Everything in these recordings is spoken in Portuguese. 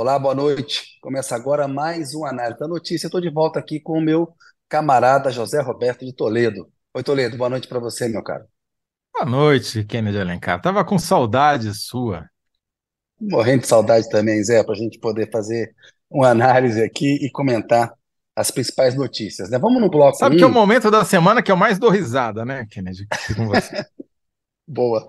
Olá, boa noite. Começa agora mais um Análise da Notícia. Estou de volta aqui com o meu camarada José Roberto de Toledo. Oi, Toledo, boa noite para você, meu caro. Boa noite, Kennedy Alencar. Tava com saudade sua. Morrendo de saudade também, Zé, para a gente poder fazer uma análise aqui e comentar as principais notícias, né? Vamos no bloco Sabe um. que é o momento da semana que eu mais dou risada, né, Kennedy? Com você. Boa.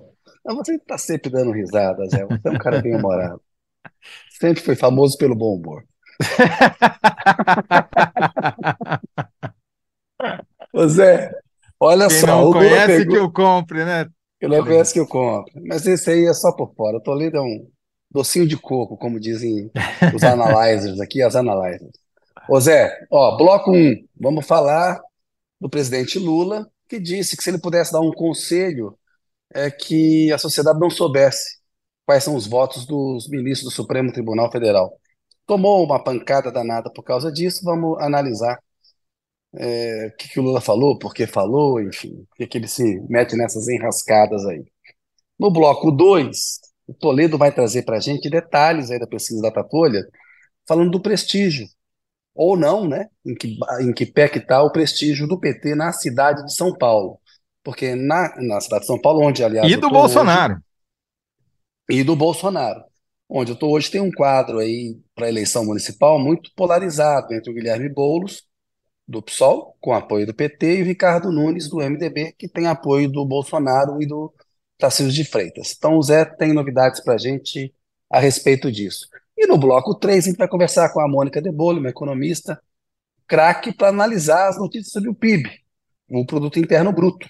você está sempre dando risada, Zé. Você é um cara bem humorado. Sempre foi famoso pelo bom humor. Ô Zé, olha Quem só. não conhece pegou... que eu compre, né? Quem não conhece que eu compre. Mas esse aí é só por fora. O Toledo é um docinho de coco, como dizem os analyzers aqui, as analyzers. Ô Zé, ó, bloco 1, um, vamos falar do presidente Lula, que disse que se ele pudesse dar um conselho, é que a sociedade não soubesse quais são os votos dos ministros do Supremo Tribunal Federal. Tomou uma pancada danada por causa disso, vamos analisar é, o que, que, o Lula falou, por que falou, enfim, por que ele se mete nessas enrascadas aí. No bloco 2, o Toledo vai trazer para a gente detalhes aí da pesquisa da Tatolha, falando do prestígio ou não, né? Em que, em que pé que está o prestígio do PT na cidade de São Paulo. Porque na, na cidade de São Paulo, onde, aliás. E do Bolsonaro. Hoje, e do Bolsonaro. Onde eu estou hoje tem um quadro aí para a eleição municipal muito polarizado entre o Guilherme Boulos, do PSOL, com apoio do PT, e o Ricardo Nunes, do MDB, que tem apoio do Bolsonaro e do Tarcísio de Freitas. Então o Zé tem novidades para a gente a respeito disso. E no bloco 3, a gente vai conversar com a Mônica De Bolle, uma economista craque, para analisar as notícias sobre o PIB, o Produto Interno Bruto,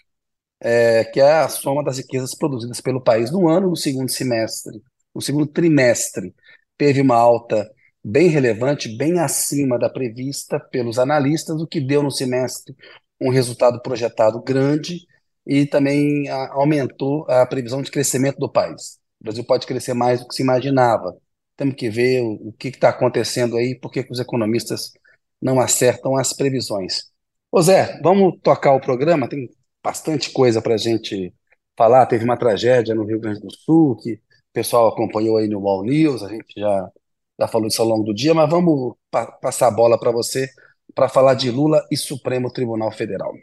é, que é a soma das riquezas produzidas pelo país no ano, no segundo semestre, no segundo trimestre. Teve uma alta bem relevante, bem acima da prevista pelos analistas, o que deu no semestre um resultado projetado grande e também a, aumentou a previsão de crescimento do país. O Brasil pode crescer mais do que se imaginava temos que ver o, o que está acontecendo aí, porque os economistas não acertam as previsões. Ô Zé, vamos tocar o programa? Tem bastante coisa para a gente falar. Teve uma tragédia no Rio Grande do Sul, que o pessoal acompanhou aí no Wall News, a gente já, já falou disso ao longo do dia, mas vamos pa passar a bola para você para falar de Lula e Supremo Tribunal Federal.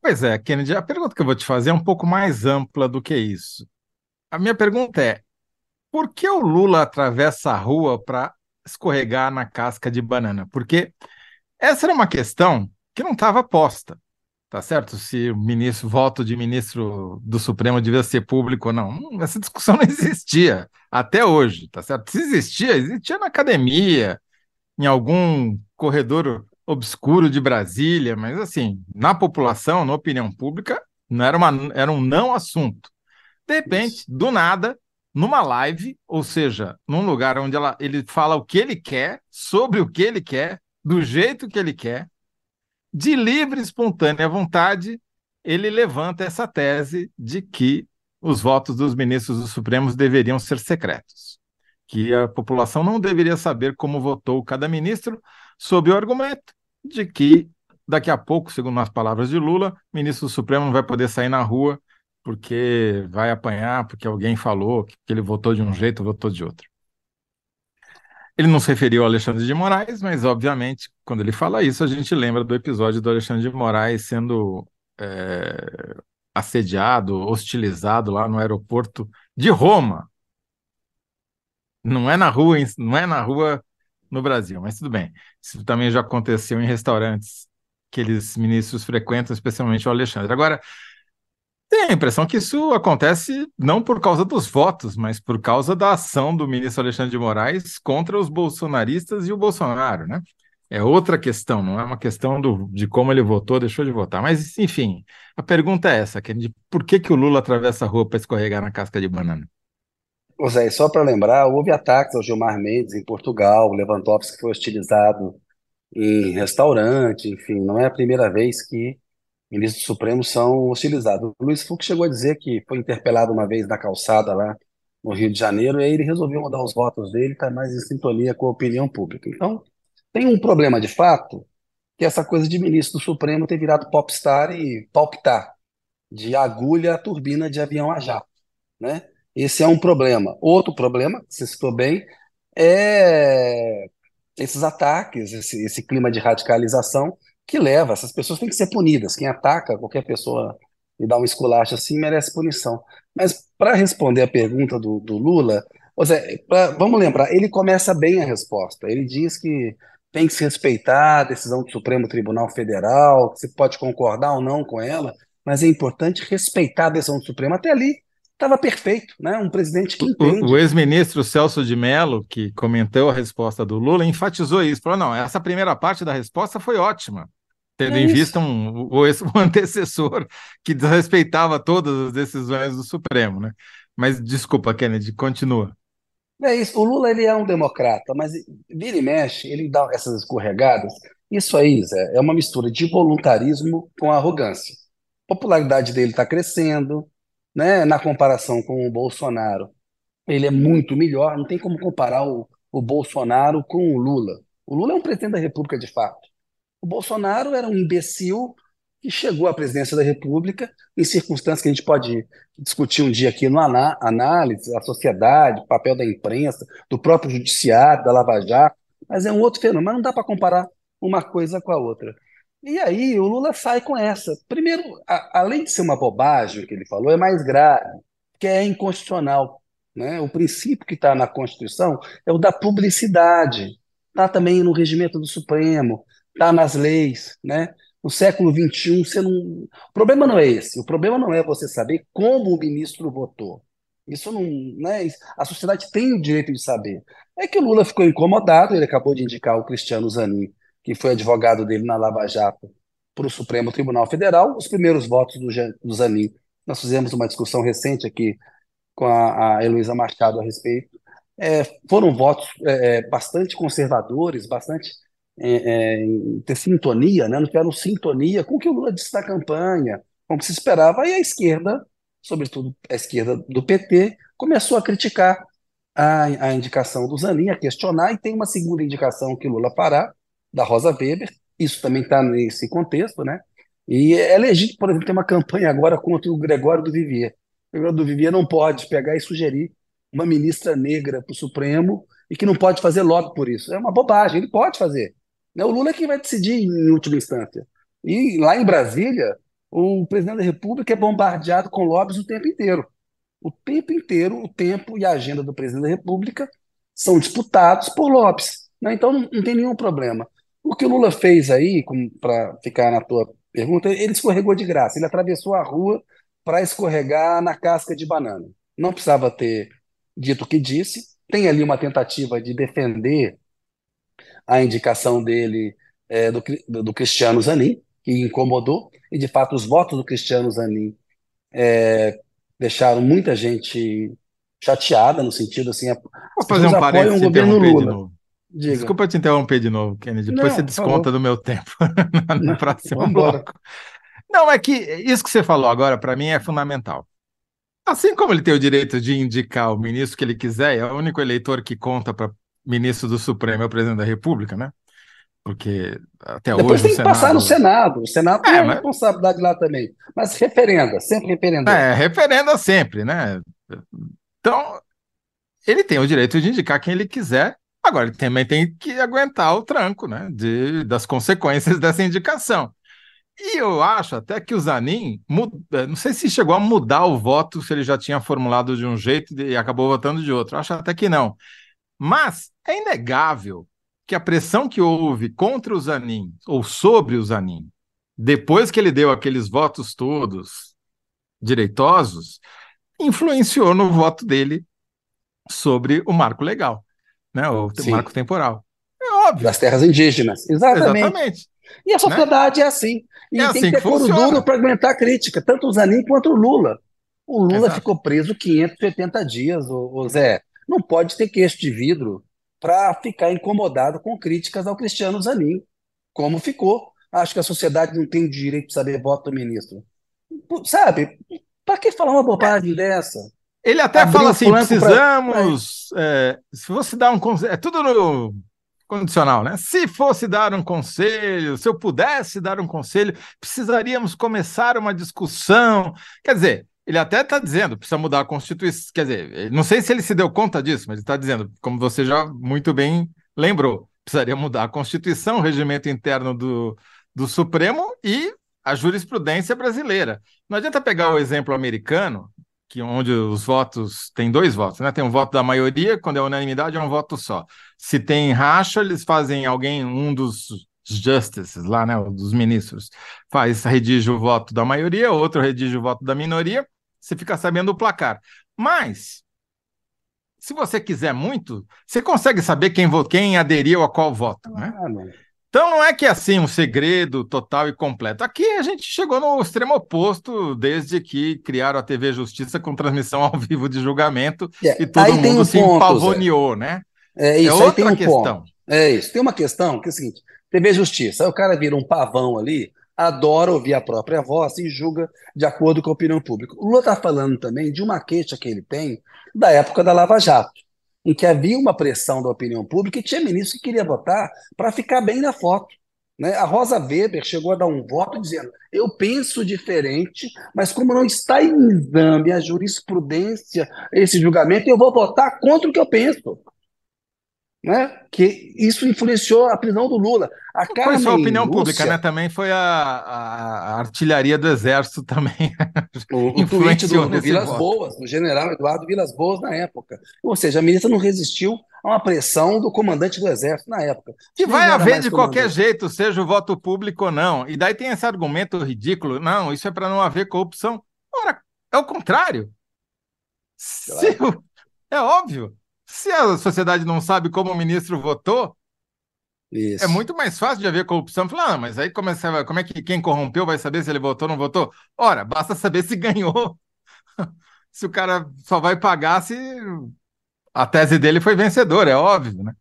Pois é, Kennedy, a pergunta que eu vou te fazer é um pouco mais ampla do que isso. A minha pergunta é: por que o Lula atravessa a rua para escorregar na casca de banana? Porque essa era uma questão que não estava posta, tá certo? Se o ministro, voto de ministro do Supremo devia ser público ou não. Essa discussão não existia até hoje, tá certo? Se existia, existia na academia, em algum corredor obscuro de Brasília, mas assim, na população, na opinião pública, não era, uma, era um não assunto. De repente, do nada, numa live, ou seja, num lugar onde ela, ele fala o que ele quer, sobre o que ele quer, do jeito que ele quer, de livre e espontânea vontade, ele levanta essa tese de que os votos dos ministros do Supremo deveriam ser secretos, que a população não deveria saber como votou cada ministro, sob o argumento de que daqui a pouco, segundo as palavras de Lula, o ministro do Supremo não vai poder sair na rua porque vai apanhar, porque alguém falou que ele votou de um jeito, votou de outro. Ele não se referiu ao Alexandre de Moraes, mas, obviamente, quando ele fala isso, a gente lembra do episódio do Alexandre de Moraes sendo é, assediado, hostilizado lá no aeroporto de Roma. Não é na rua, não é na rua no Brasil, mas tudo bem. Isso também já aconteceu em restaurantes que eles ministros frequentam, especialmente o Alexandre. Agora, tem a impressão que isso acontece não por causa dos votos, mas por causa da ação do ministro Alexandre de Moraes contra os bolsonaristas e o Bolsonaro, né? É outra questão, não é uma questão do, de como ele votou, deixou de votar. Mas, enfim, a pergunta é essa: de por que, que o Lula atravessa a rua para escorregar na casca de banana? Zé, só para lembrar, houve ataques ao Gilmar Mendes em Portugal, o Lewandowski foi hostilizado em restaurante, enfim, não é a primeira vez que ministros supremos são hostilizados. O Luiz Fux chegou a dizer que foi interpelado uma vez na calçada lá no Rio de Janeiro, e aí ele resolveu mudar os votos dele, está mais em sintonia com a opinião pública. Então, tem um problema de fato, que é essa coisa de ministro do Supremo ter virado popstar e palpitar, de agulha a turbina de avião a jato, né? Esse é um problema. Outro problema, você citou bem, é esses ataques, esse, esse clima de radicalização que leva, essas pessoas têm que ser punidas. Quem ataca qualquer pessoa e dá um esculacho assim merece punição. Mas para responder a pergunta do, do Lula, seja, pra, vamos lembrar, ele começa bem a resposta. Ele diz que tem que se respeitar a decisão do Supremo Tribunal Federal, que você pode concordar ou não com ela, mas é importante respeitar a decisão do Supremo. Até ali estava perfeito, né? Um presidente que entende. O, o ex-ministro Celso de Mello, que comentou a resposta do Lula, enfatizou isso. Falou: não, essa primeira parte da resposta foi ótima, tendo é em vista um, o, o antecessor que desrespeitava todas as decisões do Supremo, né? Mas desculpa, Kennedy, continua. É isso. O Lula ele é um democrata, mas vira e mexe, ele dá essas escorregadas. Isso aí, Zé, é uma mistura de voluntarismo com arrogância. A popularidade dele está crescendo, né? Na comparação com o Bolsonaro, ele é muito melhor. Não tem como comparar o, o Bolsonaro com o Lula. O Lula é um presidente da República de fato. O Bolsonaro era um imbecil que chegou à presidência da República em circunstâncias que a gente pode discutir um dia aqui no análise, a sociedade, o papel da imprensa, do próprio judiciário, da Lava Jato, mas é um outro fenômeno, mas não dá para comparar uma coisa com a outra. E aí o Lula sai com essa. Primeiro, a, além de ser uma bobagem que ele falou, é mais grave, que é inconstitucional. Né? O princípio que está na Constituição é o da publicidade. Está também no regimento do Supremo, está nas leis. Né? No século XXI, você não. O problema não é esse. O problema não é você saber como o ministro votou. Isso não. Né? A sociedade tem o direito de saber. É que o Lula ficou incomodado, ele acabou de indicar o Cristiano Zanin, que foi advogado dele na Lava Jato, para o Supremo Tribunal Federal. Os primeiros votos do, do Zanin, nós fizemos uma discussão recente aqui com a, a Heloísa Machado a respeito. É, foram votos é, é bastante conservadores, bastante é, é, ter sintonia, né? não tiveram sintonia com o que o Lula disse na campanha, como se esperava. Aí a esquerda, sobretudo a esquerda do PT, começou a criticar a, a indicação do Zanin, a questionar, e tem uma segunda indicação que Lula fará, da Rosa Weber, isso também está nesse contexto, né? E é legítimo, por exemplo, ter uma campanha agora contra o Gregório do Vivier. O Gregório do Vivier não pode pegar e sugerir uma ministra negra para o Supremo e que não pode fazer lobby por isso. É uma bobagem, ele pode fazer. Né? O Lula é quem vai decidir em última instância. E lá em Brasília, o presidente da República é bombardeado com lobbies o tempo inteiro. O tempo inteiro, o tempo e a agenda do presidente da República são disputados por lobbies. Né? Então não, não, tem nenhum problema. O que o Lula fez aí, para ficar na tua pergunta, ele escorregou de graça. Ele atravessou a rua para escorregar na casca de banana. Não precisava ter dito o que disse. Tem ali uma tentativa de defender a indicação dele é, do, do Cristiano Zanin, que incomodou, e de fato os votos do Cristiano Zanin é, deixaram muita gente chateada, no sentido assim, Vou fazer um parênteses um governo Lula. De. Desculpa te interromper de novo, Kennedy. Depois Não, você desconta do meu tempo no Não, próximo bloco. Não, é que isso que você falou agora, para mim, é fundamental. Assim como ele tem o direito de indicar o ministro que ele quiser, é o único eleitor que conta para ministro do Supremo é o presidente da República, né? Porque até Depois hoje. tem que Senado... passar no Senado. O Senado é, tem mas... responsabilidade lá também. Mas referenda, sempre referenda. É, referenda sempre, né? Então, ele tem o direito de indicar quem ele quiser. Agora, ele também tem que aguentar o tranco, né? De, das consequências dessa indicação. E eu acho até que o Zanin, não sei se chegou a mudar o voto, se ele já tinha formulado de um jeito e acabou votando de outro. Acho até que não. Mas é inegável que a pressão que houve contra o Zanin, ou sobre o Zanin, depois que ele deu aqueles votos todos direitosos, influenciou no voto dele sobre o marco legal, né? o Sim. marco temporal. É óbvio. Das terras indígenas. Exatamente. Exatamente. E a sociedade né? é assim. E é tem assim que ter couro duro para aguentar a crítica, tanto o Zanin quanto o Lula. O Lula Exato. ficou preso 580 dias, o Zé não pode ter queixo de vidro para ficar incomodado com críticas ao Cristiano Zanin, como ficou. Acho que a sociedade não tem o direito de saber voto do ministro. Sabe? Para que falar uma bobagem dessa? Ele até Abrir fala assim: precisamos. Pra... É, se fosse dar um conselho. É tudo no condicional, né? Se fosse dar um conselho, se eu pudesse dar um conselho, precisaríamos começar uma discussão. Quer dizer, ele até está dizendo, precisa mudar a Constituição. Quer dizer, não sei se ele se deu conta disso, mas ele está dizendo, como você já muito bem lembrou, precisaria mudar a Constituição, o regimento interno do, do Supremo e a jurisprudência brasileira. Não adianta pegar o exemplo americano, que onde os votos tem dois votos, né? Tem um voto da maioria, quando é unanimidade é um voto só. Se tem racha, eles fazem alguém, um dos justices lá, né, dos ministros, faz redige o voto da maioria, outro redige o voto da minoria, você fica sabendo o placar. Mas se você quiser muito, você consegue saber quem, quem aderiu a qual voto, né? Então não é que é assim um segredo total e completo. Aqui a gente chegou no extremo oposto desde que criaram a TV Justiça com transmissão ao vivo de julgamento é, e todo mundo um se ponto, empavoneou, Zé. né? É isso, é outra um questão. Ponto. É isso. Tem uma questão que é o seguinte: TV Justiça, aí o cara vira um pavão ali, adora ouvir a própria voz e julga de acordo com a opinião pública. O Lula está falando também de uma queixa que ele tem da época da Lava Jato em que havia uma pressão da opinião pública e tinha ministro que queria votar para ficar bem na foto. Né? A Rosa Weber chegou a dar um voto dizendo: eu penso diferente, mas como não está em exame a jurisprudência, esse julgamento, eu vou votar contra o que eu penso né? que isso influenciou a prisão do Lula. A foi só a opinião Lúcia, pública, né? Também foi a, a, artilharia do Exército também. O, o tweet do, do Vilas voto. Boas, do general Eduardo Vilas Boas na época. Ou seja, a ministra não resistiu a uma pressão do comandante do Exército na época. Que vai haver de qualquer jeito, seja o voto público ou não. E daí tem esse argumento ridículo, não, isso é para não haver corrupção. Ora, é o contrário. Claro. Se, é óbvio. Se a sociedade não sabe como o ministro votou, Isso. é muito mais fácil de haver corrupção. Falar, ah, mas aí como é, como é que quem corrompeu vai saber se ele votou ou não votou? Ora, basta saber se ganhou. se o cara só vai pagar se a tese dele foi vencedora, é óbvio, né?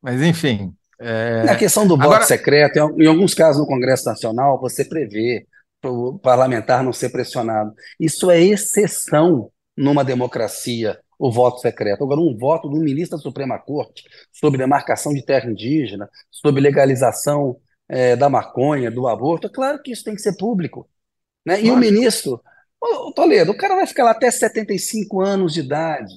Mas enfim. É... Na questão do voto Agora... secreto, em alguns casos no Congresso Nacional, você prevê o parlamentar não ser pressionado. Isso é exceção numa democracia o voto secreto. Agora, um voto do ministro da Suprema Corte sobre demarcação de terra indígena, sobre legalização é, da maconha, do aborto, é claro que isso tem que ser público. Né? E o ministro, o Toledo, o cara vai ficar lá até 75 anos de idade.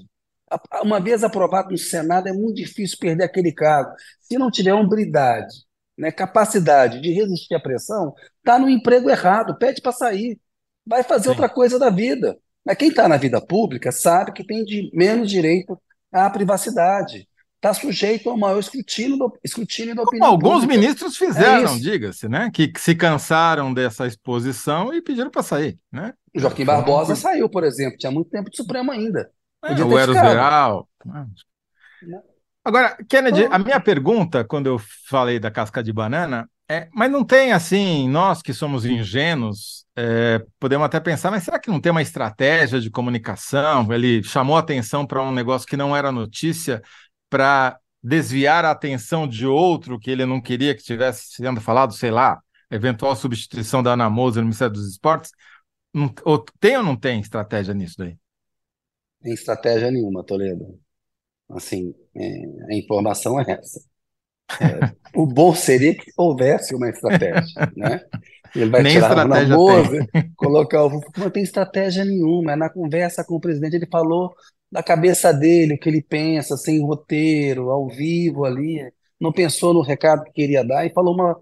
Uma vez aprovado no Senado, é muito difícil perder aquele cargo. Se não tiver hombridade, né, capacidade de resistir à pressão, está no emprego errado, pede para sair. Vai fazer Sim. outra coisa da vida. Mas quem está na vida pública sabe que tem de menos direito à privacidade. Está sujeito ao maior escrutínio, do, escrutínio da opinião. Como alguns pública. ministros fizeram, é diga-se, né? Que, que, se cansaram dessa exposição e pediram para sair. Né? O Joaquim Barbosa saiu, por exemplo, tinha muito tempo de Supremo ainda. É, o Eros Geral. Agora, Kennedy, a minha pergunta, quando eu falei da casca de banana, é, mas não tem assim, nós que somos ingênuos, é, podemos até pensar, mas será que não tem uma estratégia de comunicação? Ele chamou atenção para um negócio que não era notícia para desviar a atenção de outro que ele não queria que estivesse sendo falado, sei lá, eventual substituição da Ana Moser no Ministério dos Esportes. Não, ou, tem ou não tem estratégia nisso daí? Tem estratégia nenhuma, Toledo. Assim, é, a informação é essa. É, o bom seria que houvesse uma estratégia, né? Ele vai Nem tirar o namoro, colocar o não tem estratégia nenhuma. É na conversa com o presidente, ele falou da cabeça dele, o que ele pensa, sem roteiro, ao vivo ali. Não pensou no recado que queria dar e falou uma.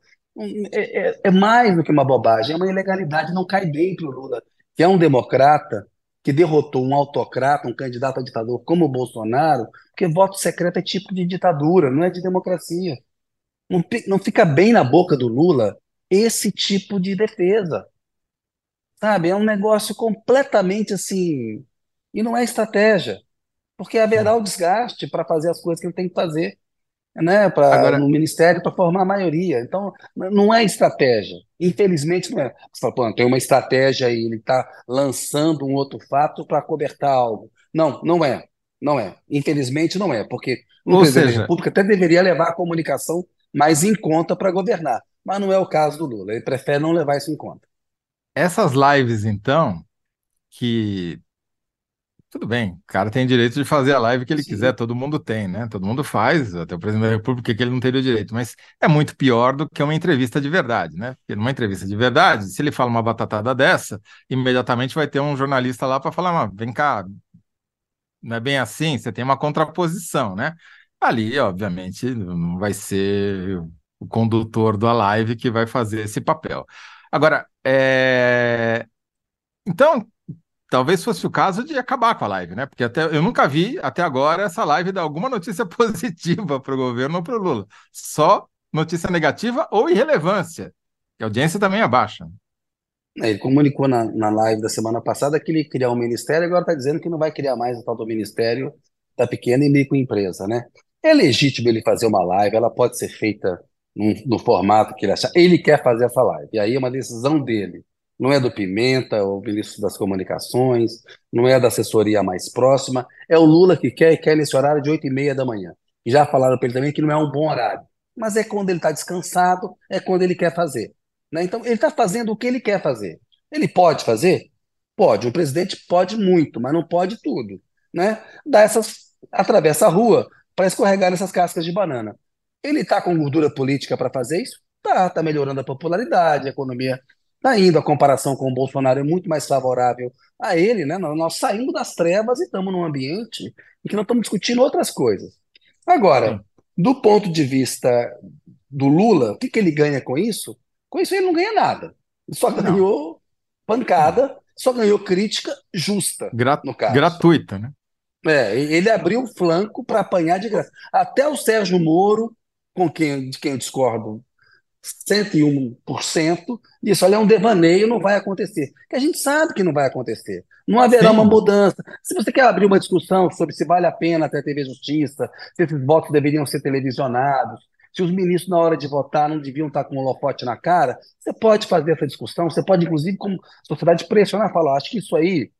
É, é, é mais do que uma bobagem, é uma ilegalidade, não cai bem para o Lula, que é um democrata que derrotou um autocrata, um candidato a ditador como o Bolsonaro, porque voto secreto é tipo de ditadura, não é de democracia. Não, não fica bem na boca do Lula esse tipo de defesa. Sabe? É um negócio completamente assim. E não é estratégia. Porque haverá o desgaste para fazer as coisas que ele tem que fazer né, pra, Agora... no ministério para formar a maioria. Então, não é estratégia. Infelizmente, não é. Você fala, pô, tem uma estratégia aí, ele está lançando um outro fato para cobertar algo. Não, não é. Não é. Infelizmente, não é. Porque o presidente seja... da República até deveria levar a comunicação mais em conta para governar. Mas não é o caso do Lula. Ele prefere não levar isso em conta. Essas lives, então, que Tudo bem, o cara tem direito de fazer a live que ele Sim. quiser, todo mundo tem, né? Todo mundo faz, até o presidente da República que ele não teria o direito, mas é muito pior do que uma entrevista de verdade, né? Porque numa entrevista de verdade, se ele fala uma batatada dessa, imediatamente vai ter um jornalista lá para falar, mas vem cá, não é bem assim, você tem uma contraposição, né? Ali, obviamente, não vai ser o condutor da live que vai fazer esse papel. Agora, é... então, talvez fosse o caso de acabar com a live, né? Porque até eu nunca vi até agora essa live dar alguma notícia positiva para o governo ou para o Lula. Só notícia negativa ou irrelevância. Que a audiência também é baixa. Ele comunicou na, na live da semana passada que ele criar um ministério, agora está dizendo que não vai criar mais o tal do Ministério da Pequena e Microempresa, né? É legítimo ele fazer uma live, ela pode ser feita num- no formato que ele achar. Ele quer fazer essa live, e aí é uma decisão dele. Não é do Pimenta, o ministro das Comunicações, não é da assessoria mais próxima, é o Lula que quer e quer nesse horário de 8 e meia da manhã. Já falaram para ele também que não é um bom horário, mas é quando ele está descansado, é quando ele quer fazer né? Então, ele está fazendo o que ele quer fazer. Ele pode fazer? Pode. Um presidente pode muito, mas não pode tudo. Né? Dá essas, atravessa a rua para escorregar nessas cascas de banana. Ele está com gordura política para fazer isso? Tá, está melhorando a popularidade, a economia está indo, a comparação com o Bolsonaro é muito mais favorável a ele, né? Nós, nós saímos das trevas e estamos num ambiente em que nós estamos discutindo outras coisas. Agora, do ponto de vista do Lula, o que, que ele ganha com isso? Com isso ele não ganha nada. Ele só Não. ganhou pancada, só ganhou crítica justa, Gra- no caso. gratuita, né? É, ele abriu o flanco para apanhar de graça. Até o Sérgio Moro, com quem, de quem eu discordo 101%, disse: olha, é um devaneio, não vai acontecer. Que a gente sabe que não vai acontecer. Não haverá Sim. uma mudança. Se você quer abrir uma discussão sobre se vale a pena ter TV Justiça, se esses votos deveriam ser televisionados, se os ministros, na hora de votar, não deviam estar com um holofote na cara, você pode fazer essa discussão, você pode, inclusive, como sociedade, pressionar, falar: acho que isso aí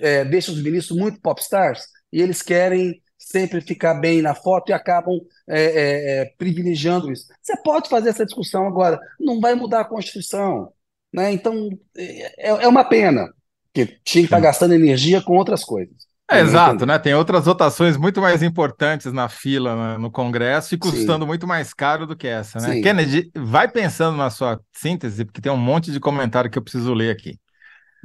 é, deixa os ministros muito popstars e eles querem sempre ficar bem na foto e acabam é, é, é, privilegiando isso. Você pode fazer essa discussão agora, não vai mudar a Constituição. Né? Então, é, é uma pena, porque tinha que estar Sim. gastando energia com outras coisas. É, exato, né? Tem outras votações muito mais importantes na fila no Congresso e custando Sim, muito mais caro do que essa, né? sim. Kennedy, vai pensando na sua síntese, porque tem um monte de comentário que eu preciso ler aqui.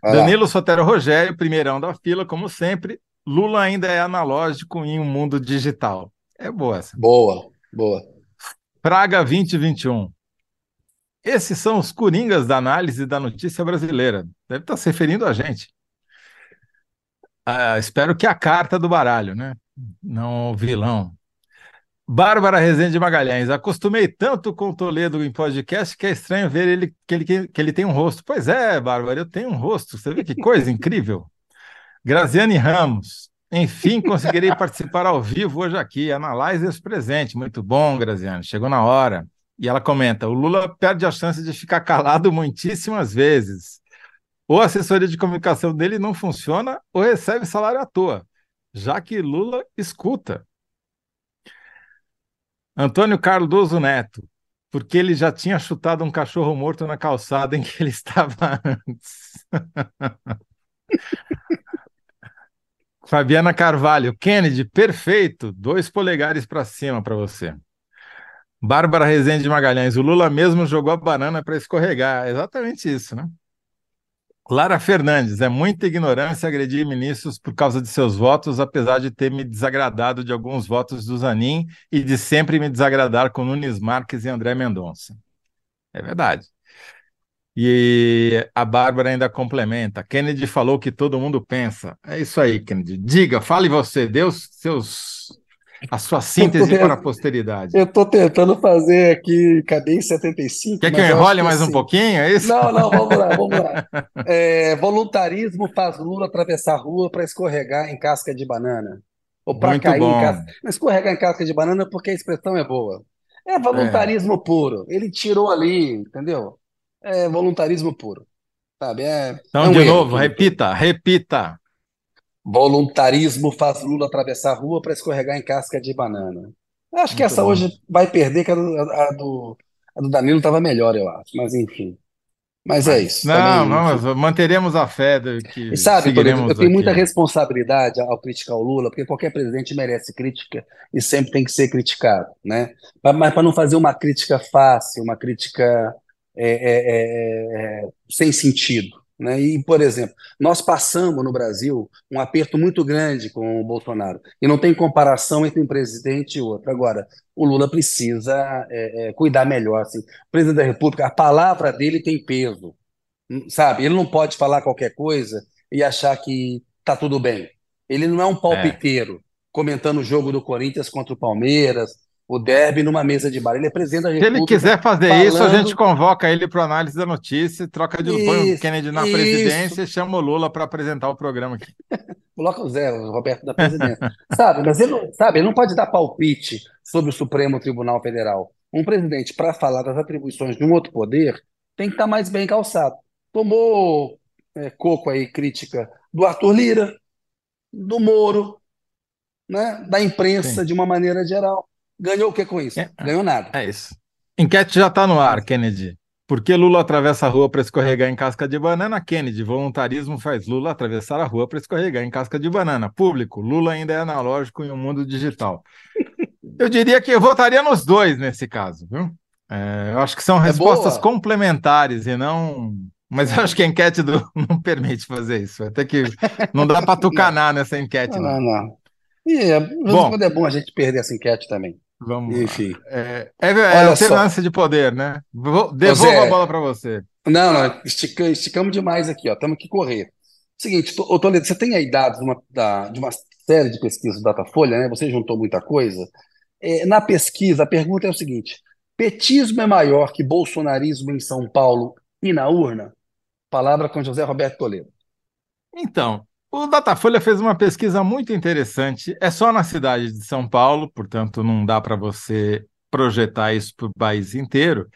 Vai lá. Danilo Sotero Rogério, primeirão da fila, como sempre. Lula ainda é analógico em um mundo digital. É boa essa. Boa, boa. Praga 2021. Esses são os coringas da análise da notícia brasileira. Deve estar se referindo a gente. Ah, espero que a carta do baralho, né? Não o vilão. Bárbara Rezende Magalhães. Acostumei tanto com o Toledo em podcast que é estranho ver ele que, ele que ele tem um rosto. Pois é, Bárbara, eu tenho um rosto. Você vê que coisa incrível. Graziane Ramos. Enfim, conseguirei participar ao vivo hoje aqui. Analyzers presente. Muito bom, Graziane. Chegou na hora. E ela comenta: o Lula perde a chance de ficar calado muitíssimas vezes. Ou a assessoria de comunicação dele não funciona, ou recebe salário à toa, já que Lula escuta. Antônio Cardoso Neto, porque ele já tinha chutado um cachorro morto na calçada em que ele estava antes. Fabiana Carvalho, Kennedy, perfeito, dois polegares para cima para você. Bárbara Rezende Magalhães, o Lula mesmo jogou a banana para escorregar. É exatamente isso, né? Lara Fernandes, é muita ignorância agredir ministros por causa de seus votos, apesar de ter me desagradado de alguns votos do Zanin e de sempre me desagradar com Nunes Marques e André Mendonça. É verdade. E a Bárbara ainda complementa. Kennedy falou que todo mundo pensa. É isso aí, Kennedy. Diga, fale você, dê os seus, a sua síntese para a posteridade. Eu estou tentando fazer aqui, cadê em 75? Quer que eu enrole mais um assim- pouquinho? É isso? Não, não, vamos lá, vamos lá. É, voluntarismo faz Lula atravessar a rua para escorregar em casca de banana. Ou para cair bom. em casca. Escorregar em casca de banana porque a expressão é boa. É voluntarismo puro. Ele tirou ali, entendeu? É voluntarismo puro. Sabe? É, é Então, um de erro novo, tudo. repita, repita. Voluntarismo faz Lula atravessar a rua para escorregar em casca de banana. Acho que Muito essa bom. hoje vai perder, que a do, a do, a do Danilo estava melhor, eu acho. Mas enfim. Mas, é isso. Não, também, vamos, manteremos a fé de que e sabe, eu tenho muita responsabilidade ao criticar o Lula, porque qualquer presidente merece crítica e sempre tem que ser criticado, né? Mas para não fazer uma crítica fácil, uma crítica é, é, é, é, sem sentido. Né? E, por exemplo, nós passamos no Brasil um aperto muito grande com o Bolsonaro, e não tem comparação entre um presidente e outro. Agora, o Lula precisa é, é, cuidar melhor. Assim. O presidente da República, a palavra dele tem peso, sabe? Ele não pode falar qualquer coisa e achar que está tudo bem. Ele não é um palpiteiro comentando o jogo do Corinthians contra o Palmeiras, o derby numa mesa de bar. Ele presidente da República. Se ele quiser fazer falando... isso, a gente convoca ele para análise da notícia, troca de isso, o Kennedy na isso. presidência e chama o Lula para apresentar o programa aqui. Coloca o Zé, o Roberto da presidência. sabe, mas ele, não, sabe, ele não pode dar palpite sobre o Supremo Tribunal Federal. Um presidente, para falar das atribuições de um outro poder, tem que estar tá mais bem calçado. Tomou é, coco aí, crítica do Arthur Lira, do Moro, né, da imprensa Sim. de uma maneira geral. Ganhou o que com isso? É, Ganhou nada. É isso. Enquete já está no ar, Kennedy. Por que Lula atravessa a rua para escorregar em casca de banana? Kennedy, voluntarismo faz Lula atravessar a rua para escorregar em casca de banana. Público, Lula ainda é analógico em um mundo digital. Eu diria que eu votaria nos dois nesse caso, viu? É, eu acho que são é respostas complementares e não. Mas eu acho que a enquete do... não permite fazer isso. Até que não dá para tucanar nessa enquete. Não, não. não. E é, bom, quando é bom a gente perder essa enquete também. Vamos Enfim. Lá. É, é, é alternância de poder, né? Devolvo a bola para você. Não, não, estica, esticamos demais aqui, ó. Temos que correr. Seguinte, ô Toledo, você tem aí dados uma, da, de uma série de pesquisas do Datafolha, né? Você juntou muita coisa. É, na pesquisa, a pergunta é o seguinte: petismo é maior que bolsonarismo em São Paulo e na urna? Palavra com José Roberto Toledo. Então, o Datafolha fez uma pesquisa muito interessante. É só na cidade de São Paulo, portanto, não dá para você projetar isso para o país inteiro.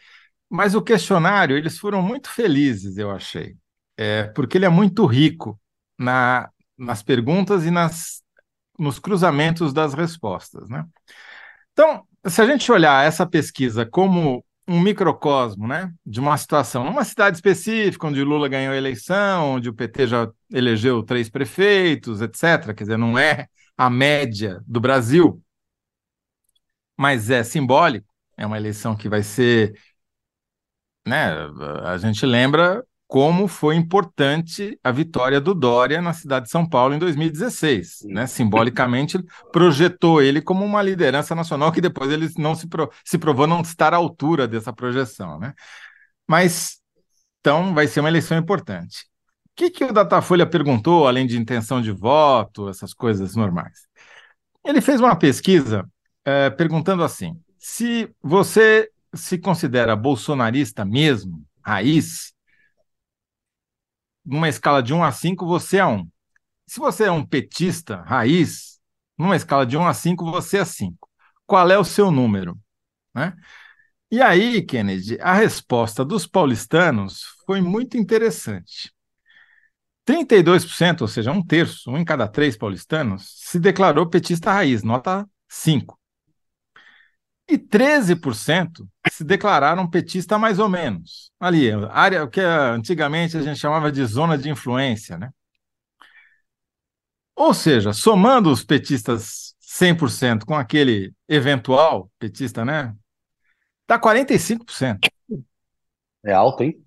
Mas o questionário, eles foram muito felizes, eu achei, é, porque ele é muito rico na, nas perguntas e nas, nos cruzamentos das respostas. Né? Então, se a gente olhar essa pesquisa como um microcosmo, né, de uma situação, numa cidade específica, onde Lula ganhou a eleição, onde o PT já elegeu três prefeitos, etc. Quer dizer, não é a média do Brasil, mas é simbólico. É uma eleição que vai ser, né? A gente lembra como foi importante a vitória do Dória na cidade de São Paulo em 2016. Né? Simbolicamente, projetou ele como uma liderança nacional que depois ele não se, pro, se provou não estar à altura dessa projeção. Né? Mas, então, vai ser uma eleição importante. O que, que o Datafolha perguntou, além de intenção de voto, essas coisas normais? Ele fez uma pesquisa é, perguntando assim: se você se considera bolsonarista mesmo, raiz, numa escala de 1 a 5, você é 1. Se você é um petista raiz, numa escala de 1 a 5, você é 5. Qual é o seu número? Né? E aí, Kennedy, a resposta dos paulistanos foi muito interessante. 32%, ou seja, um terço, um em cada três paulistanos, se declarou petista raiz, nota 5. E 13% se declararam petista mais ou menos. Ali, área, o que antigamente a gente chamava de zona de influência, né? Ou seja, somando os petistas 100% com aquele eventual petista, né? Dá 45%. É alto, hein?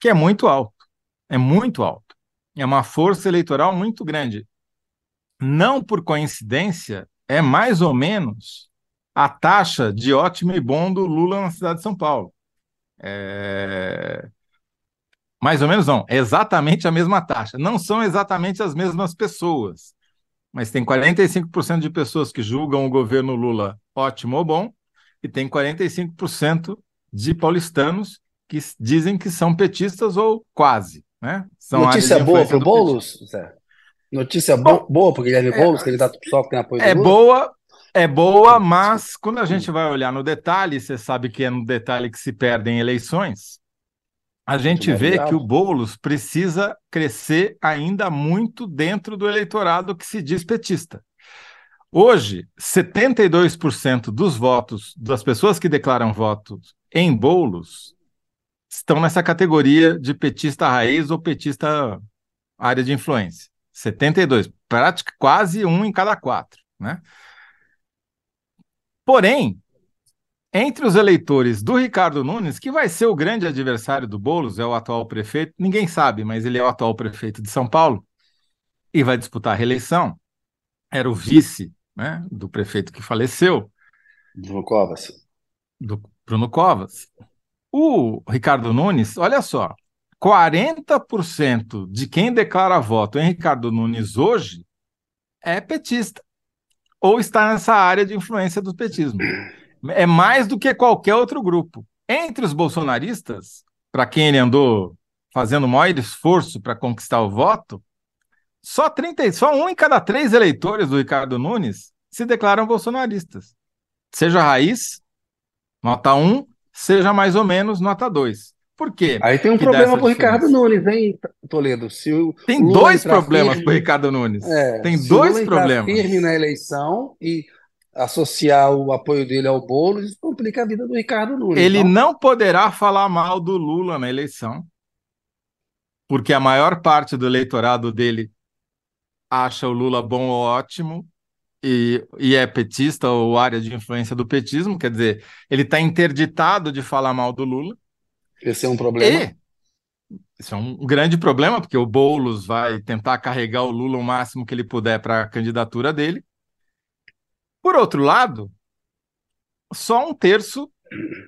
Que é muito alto. É muito alto. É uma força eleitoral muito grande. Não por coincidência, é mais ou menos a taxa de ótimo e bom do Lula na cidade de São Paulo. É... Mais ou menos não, é exatamente a mesma taxa. Não são exatamente as mesmas pessoas, mas tem 45% de pessoas que julgam o governo Lula ótimo ou bom, e tem 45% de paulistanos que dizem que são petistas ou quase. Né? São Notícia boa para o Boulos? Notícia bo boa para o Guilherme é, Boulos, candidato PSOL que tem apoio É boa, é boa, mas quando a gente vai olhar no detalhe, você sabe que é no detalhe que se perdem eleições, a gente vê que o Boulos precisa crescer ainda muito dentro do eleitorado que se diz petista. Hoje, 72% dos votos, das pessoas que declaram votos em Boulos, estão nessa categoria de petista raiz ou petista área de influência. 72, prática quase um em cada quatro, né? Porém, entre os eleitores do Ricardo Nunes, que vai ser o grande adversário do Boulos, é o atual prefeito, ninguém sabe, mas ele é o atual prefeito de São Paulo e vai disputar a reeleição. Era o vice né, do prefeito que faleceu. Bruno Covas. Do Bruno Covas. O Ricardo Nunes, olha só, 40% de quem declara voto em Ricardo Nunes hoje é petista ou está nessa área de influência do petismo é mais do que qualquer outro grupo. Entre os bolsonaristas, para quem ele andou fazendo o maior esforço para conquistar o voto, só 30, só um em cada três eleitores do Ricardo Nunes se declaram bolsonaristas. Seja raiz, nota 1, seja mais ou menos nota 2. Por quê? Aí tem um problema para o Ricardo Nunes, hein, Toledo? Se o tem Lula dois problemas para o Ricardo Nunes. É, tem dois problemas. firme na eleição e associar o apoio dele ao Boulos, isso complica a vida do Ricardo Nunes. Ele então... não poderá falar mal do Lula na eleição, porque a maior parte do eleitorado dele acha o Lula bom ou ótimo e, e é petista ou área de influência do petismo, quer dizer, ele está interditado de falar mal do Lula. Esse é um problema. E, isso é um grande problema, porque o Boulos vai tentar carregar o Lula o máximo que ele puder para a candidatura dele. Por outro lado, só um terço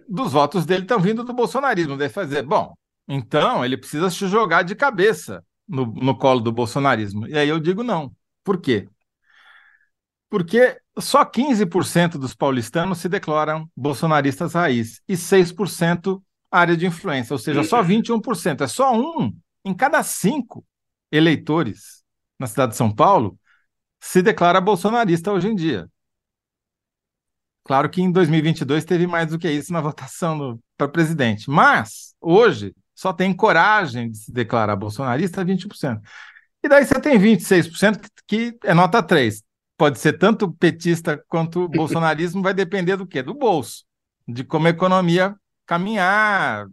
dos votos dele estão vindo do bolsonarismo. Deve fazer, bom, então ele precisa se jogar de cabeça no, no colo do bolsonarismo. E aí eu digo não. Por quê? Porque só 15% dos paulistanos se declaram bolsonaristas raiz e 6% área de influência, ou seja, só 21%. É só um em cada cinco eleitores na cidade de São Paulo se declara bolsonarista hoje em dia. Claro que em 2022 teve mais do que isso na votação para presidente, mas hoje só tem coragem de se declarar bolsonarista 20%. E daí você tem 26% que é nota 3. Pode ser tanto petista quanto bolsonarismo, vai depender do quê? Do bolso, de como a economia caminhar,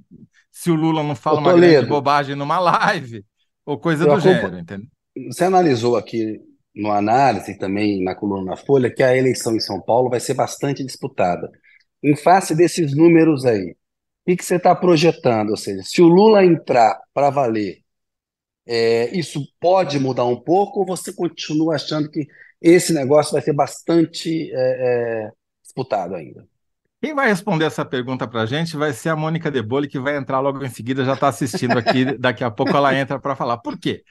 se o Lula não fala uma grande bobagem numa live, ou coisa do gênero, entendeu? Você analisou aqui no análise também na coluna na Folha que a eleição em São Paulo vai ser bastante disputada. Em face desses números aí, o que você está projetando? Ou seja, se o Lula entrar para valer, é, isso pode mudar um pouco ou você continua achando que esse negócio vai ser bastante é, é, disputado ainda? Quem vai responder essa pergunta para a gente vai ser a Mônica Debole, que vai entrar logo em seguida, já está assistindo aqui, daqui a pouco ela entra para falar. Por quê?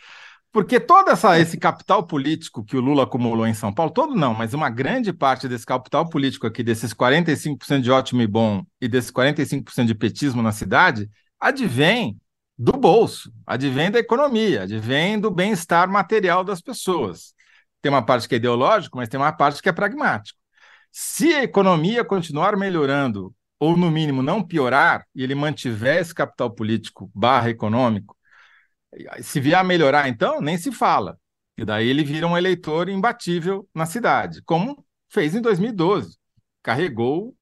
Porque todo essa, esse capital político que o Lula acumulou em São Paulo, todo não, mas uma grande parte desse capital político aqui, desses 45% de ótimo e bom e desses 45% de petismo na cidade, advém do bolso, advém da economia, advém do bem-estar material das pessoas. Tem uma parte que é ideológico, mas tem uma parte que é pragmático. Se a economia continuar melhorando, ou no mínimo não piorar, e ele mantiver esse capital político barra econômico, se vier a melhorar, então, nem se fala. E daí ele vira um eleitor imbatível na cidade, como fez em 2012. Carregou.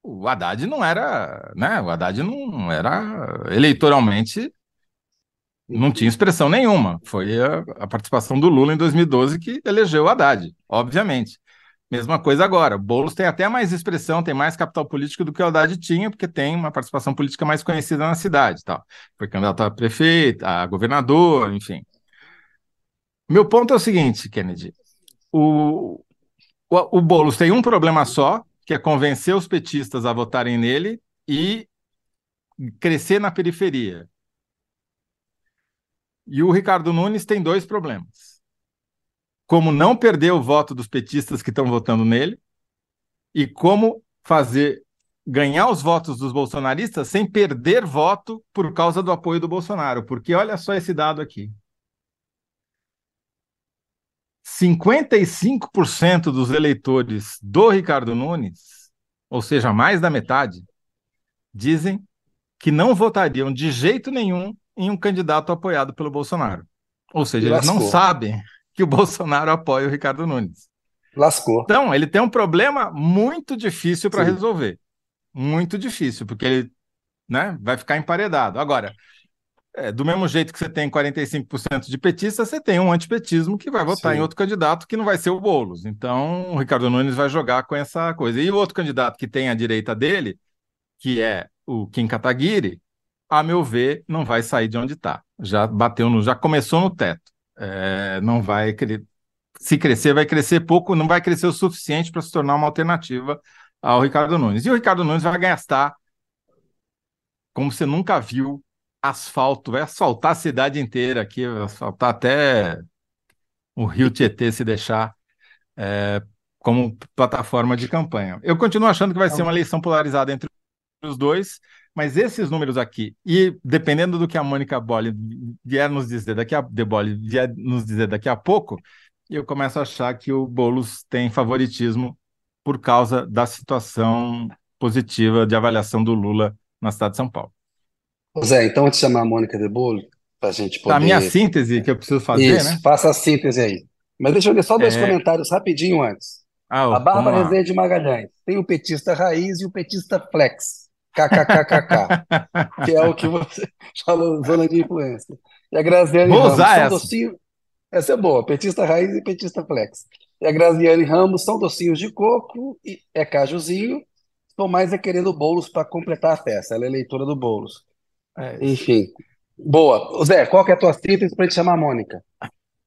O Haddad não era. Né? O Haddad não era eleitoralmente. Não tinha expressão nenhuma. Foi a, a participação do Lula em 2012 que elegeu o Haddad, obviamente. Mesma coisa agora. Boulos tem até mais expressão, tem mais capital político do que o Haddad tinha, porque tem uma participação política mais conhecida na cidade. Tal. Foi candidato a prefeito, a governador, enfim. Meu ponto é o seguinte, Kennedy. O, o, o Boulos tem um problema só, que é convencer os petistas a votarem nele e crescer na periferia. E o Ricardo Nunes tem dois problemas como não perder o voto dos petistas que estão votando nele e como fazer ganhar os votos dos bolsonaristas sem perder voto por causa do apoio do Bolsonaro. Porque olha só esse dado aqui. 55% dos eleitores do Ricardo Nunes, ou seja, mais da metade, dizem que não votariam de jeito nenhum em um candidato apoiado pelo Bolsonaro. Ou seja, eles não sabem que o Bolsonaro apoia o Ricardo Nunes. Lascou. Então, ele tem um problema muito difícil para resolver. Muito difícil, porque ele né? Vai ficar emparedado. Agora, é, do mesmo jeito que você tem 45% de petistas, você tem um antipetismo que vai votar Sim. em outro candidato que não vai ser o Boulos. Então, o Ricardo Nunes vai jogar com essa coisa. E o outro candidato que tem à direita dele, que é o Kim Kataguiri, a meu ver, não vai sair de onde está. Já bateu no, já começou no teto. É, não vai se crescer, vai crescer pouco, não vai crescer o suficiente para se tornar uma alternativa ao Ricardo Nunes. E o Ricardo Nunes vai gastar como você nunca viu asfalto, vai asfaltar a cidade inteira aqui, vai asfaltar até o Rio Tietê se deixar é, como plataforma de campanha. Eu continuo achando que vai ser uma eleição polarizada entre os dois, mas esses números aqui, e dependendo do que a Mônica Bolli vier nos dizer daqui a de Bolli vier nos dizer daqui a pouco, eu começo a achar que o Boulos tem favoritismo por causa da situação positiva de avaliação do Lula na cidade de São Paulo. Zé, então antes de chamar a Mônica de Bolo, para a gente poder. A minha síntese que eu preciso fazer, Isso, né? Faça a síntese aí. Mas deixa eu ler só dois é... comentários rapidinho antes. Ah, a Bárbara Rezende Magalhães. Tem o petista raiz e o petista flex. KKKKK. que é o que você falou, zona de influência. E a Graziane Vou Ramos, essa. Docinho... Essa é boa, petista raiz e petista flex. E a Graziane Ramos são docinhos de coco e é cajuzinho. Estou mais é querendo bolos para completar a festa. Ela é leitora do bolos. É Enfim. Boa. Zé, qual que é a tua síntese para te chamar a Mônica?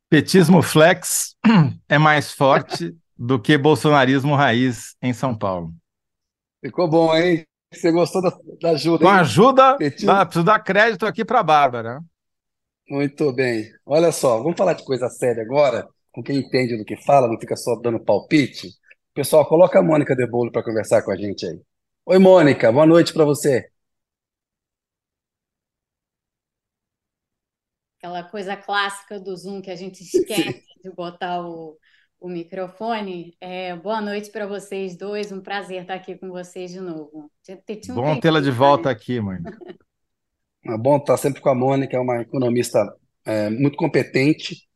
Petismo flex é mais forte do que bolsonarismo raiz em São Paulo. Ficou bom, hein? Você gostou da, da ajuda? Com a ajuda, dá, preciso dar crédito aqui para a Bárbara. Muito bem. Olha só, vamos falar de coisa séria agora, com quem entende do que fala, não fica só dando palpite. Pessoal, coloca a Mônica de Bolo para conversar com a gente aí. Oi, Mônica, boa noite para você. aquela coisa clássica do Zoom que a gente esquece de botar o, o microfone. É, boa noite para vocês dois, um prazer estar aqui com vocês de novo. Um bom tê-la de volta né? aqui, mãe. É bom estar sempre com a Mônica, é uma economista é, muito competente,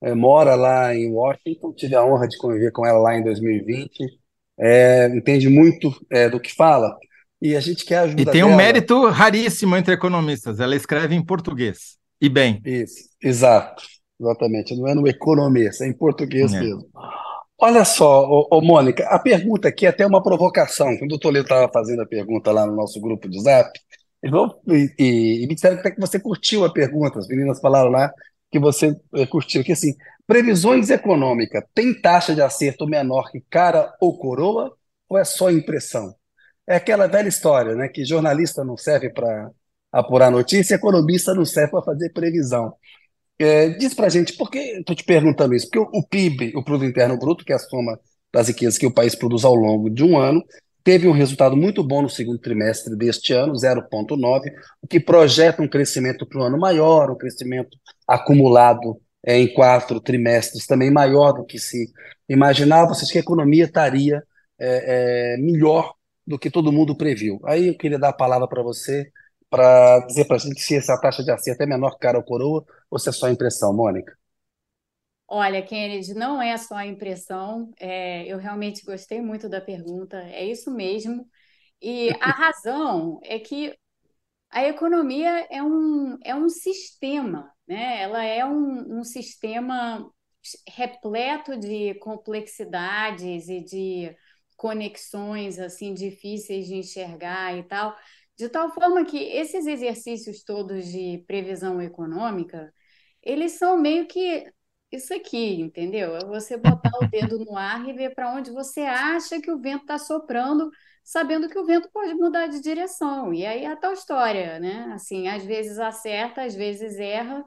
é, mora lá em Washington, tive a honra de conviver com ela lá em 2020, é, entende muito é, do que fala, e a gente quer ajudar. E tem um mérito raríssimo entre economistas, ela escreve em português. E bem. Isso, exato. Exatamente. Não é no economês, é em português é. mesmo. Olha só, ô, ô, Mônica, a pergunta aqui é até uma provocação. Quando o Toledo estava fazendo a pergunta lá no nosso grupo de zap, e, e, e, me disseram até que você curtiu a pergunta, as meninas falaram lá que você é, curtiu, que assim, previsões econômicas, tem taxa de acerto menor que cara ou coroa, ou é só impressão? É aquela velha história, né, que jornalista não serve para apurar notícia, economista não serve para fazer previsão. É, diz para a gente, por que estou te perguntando isso? Porque o, o, PIB, o Produto Interno Bruto, que é a soma das riquezas que o país produz ao longo de um ano, teve um resultado muito bom no segundo trimestre deste ano, 0,9, o que projeta um crescimento para o ano maior, um crescimento acumulado é, em quatro trimestres também maior do que se imaginava, seja, que a economia estaria é, é, melhor do que todo mundo previu. Aí eu queria dar a palavra para você para dizer para a gente se essa taxa de acerto é menor que cara ou coroa ou se é só impressão, Mônica? Olha, Kennedy, não é só a impressão. É, eu realmente gostei muito da pergunta. É isso mesmo. E a razão é que a economia é um, é um sistema, né? Ela é um, um sistema repleto de complexidades e de conexões assim difíceis de enxergar e tal. De tal forma que esses exercícios todos de previsão econômica, eles são meio que isso aqui, entendeu? É você botar o dedo no ar e ver para onde você acha que o vento está soprando, sabendo que o vento pode mudar de direção. E aí é a tal história, né? Assim, às vezes acerta, às vezes erra.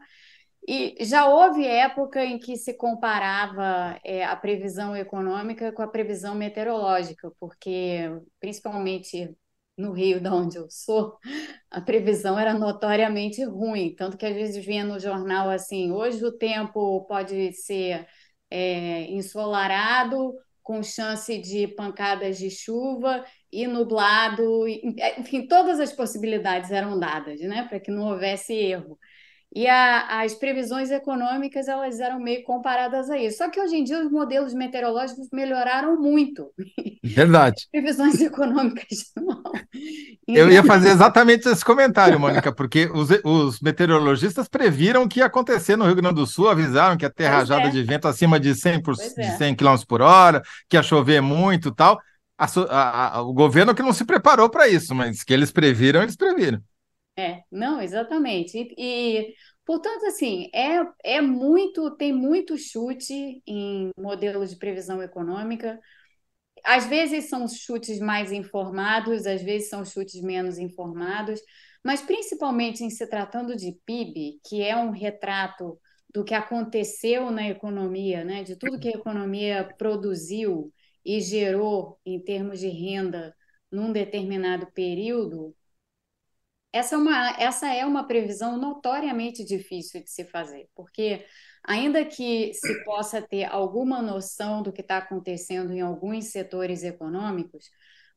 E já houve época em que se comparava é, a previsão econômica com a previsão meteorológica, porque principalmente no Rio, de onde eu sou, a previsão era notoriamente ruim. Tanto que às vezes vinha no jornal assim: hoje o tempo pode ser é, ensolarado, com chance de pancadas de chuva e nublado. Enfim, todas as possibilidades eram dadas, né, para que não houvesse erro. E a, as previsões econômicas elas eram meio comparadas a isso. Só que hoje em dia os modelos meteorológicos melhoraram muito. Verdade. previsões econômicas não. Então... Eu ia fazer exatamente esse comentário, Mônica, porque os, os, meteorologistas previram que ia acontecer no Rio Grande do Sul, avisaram que ia ter pois rajada é. de vento acima de 100, por, é. de 100 km por hora, que ia chover muito e tal. A, a, o governo que não se preparou para isso, mas que eles previram, eles previram. É, não, exatamente. E, e, portanto, assim, é, é muito, tem muito chute em modelos de previsão econômica. Às vezes são chutes mais informados, às vezes são chutes menos informados, mas principalmente em se tratando de PIB, que é um retrato do que aconteceu na economia, né? de tudo que a economia produziu e gerou em termos de renda num determinado período, essa é uma, essa é uma previsão notoriamente difícil de se fazer, porque ainda que se possa ter alguma noção do que está acontecendo em alguns setores econômicos,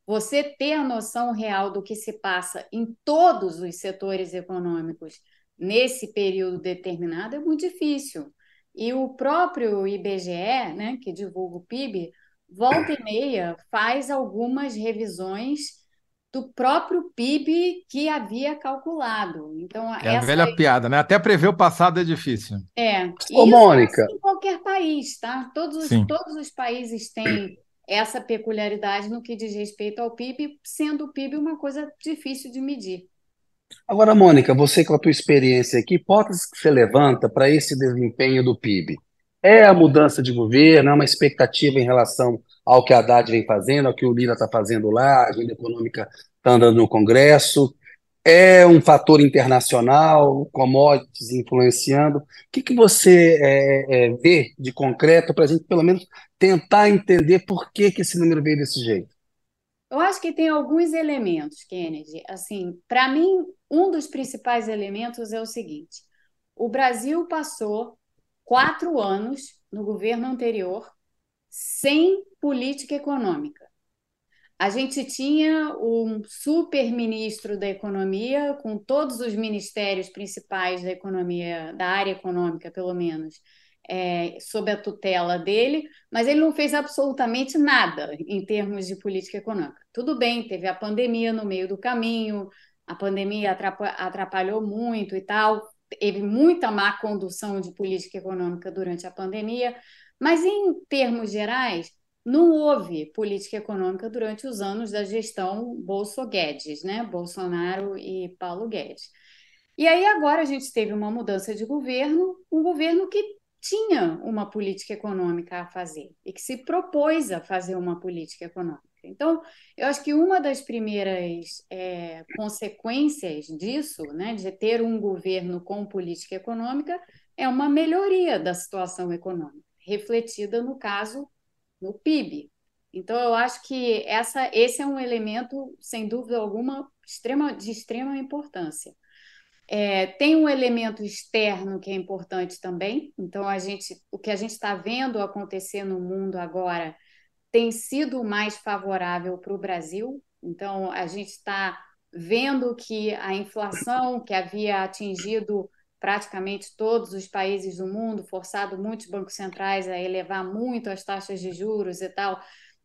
você ter a noção real do que se passa em todos os setores econômicos nesse período determinado é muito difícil. E o próprio IBGE, né, que divulga o PIB, volta e meia faz algumas revisões do próprio PIB que havia calculado. Então, é a velha piada, né? Até prever o passado é difícil. É. Ô, Mônica. em qualquer país, tá? Todos os, todos os países têm essa peculiaridade no que diz respeito ao PIB, sendo o PIB uma coisa difícil de medir. Agora, Mônica, você com a tua experiência, que hipóteses que você levanta para esse desempenho do PIB? É a mudança de governo, é uma expectativa em relação ao que a Haddad vem fazendo, ao que o Lira está fazendo lá, a agenda econômica está andando no Congresso, é um fator internacional, commodities influenciando. O que, que você é, é, vê de concreto para a gente, pelo menos, tentar entender por que, que esse número veio desse jeito? Eu acho que tem alguns elementos, Kennedy. Assim, para mim, um dos principais elementos é o seguinte: o Brasil passou quatro anos no governo anterior sem política econômica. A gente tinha um super-ministro da economia, com todos os ministérios principais da economia, da área econômica, pelo menos, é, sob a tutela dele, mas ele não fez absolutamente nada em termos de política econômica. Tudo bem, teve a pandemia no meio do caminho, a pandemia atrapalhou muito e tal, teve muita má condução de política econômica durante a pandemia, mas, em termos gerais, não houve política econômica durante os anos da gestão Bolso-Guedes, né? Bolsonaro e Paulo Guedes. E aí agora a gente teve uma mudança de governo, um governo que tinha uma política econômica a fazer e que se propôs a fazer uma política econômica. Então, eu acho que uma das primeiras é, consequências disso, né, de ter um governo com política econômica, é uma melhoria da situação econômica refletida, no caso, no PIB. Então, eu acho que essa, esse é um elemento, sem dúvida alguma, extrema, de extrema importância. É, tem um elemento externo que é importante também. Então, a gente, o que a gente está vendo acontecer no mundo agora tem sido mais favorável para o Brasil. Então, a gente está vendo que a inflação que havia atingido praticamente todos os países do mundo, forçado muitos bancos centrais a elevar muito as taxas de juros e tal.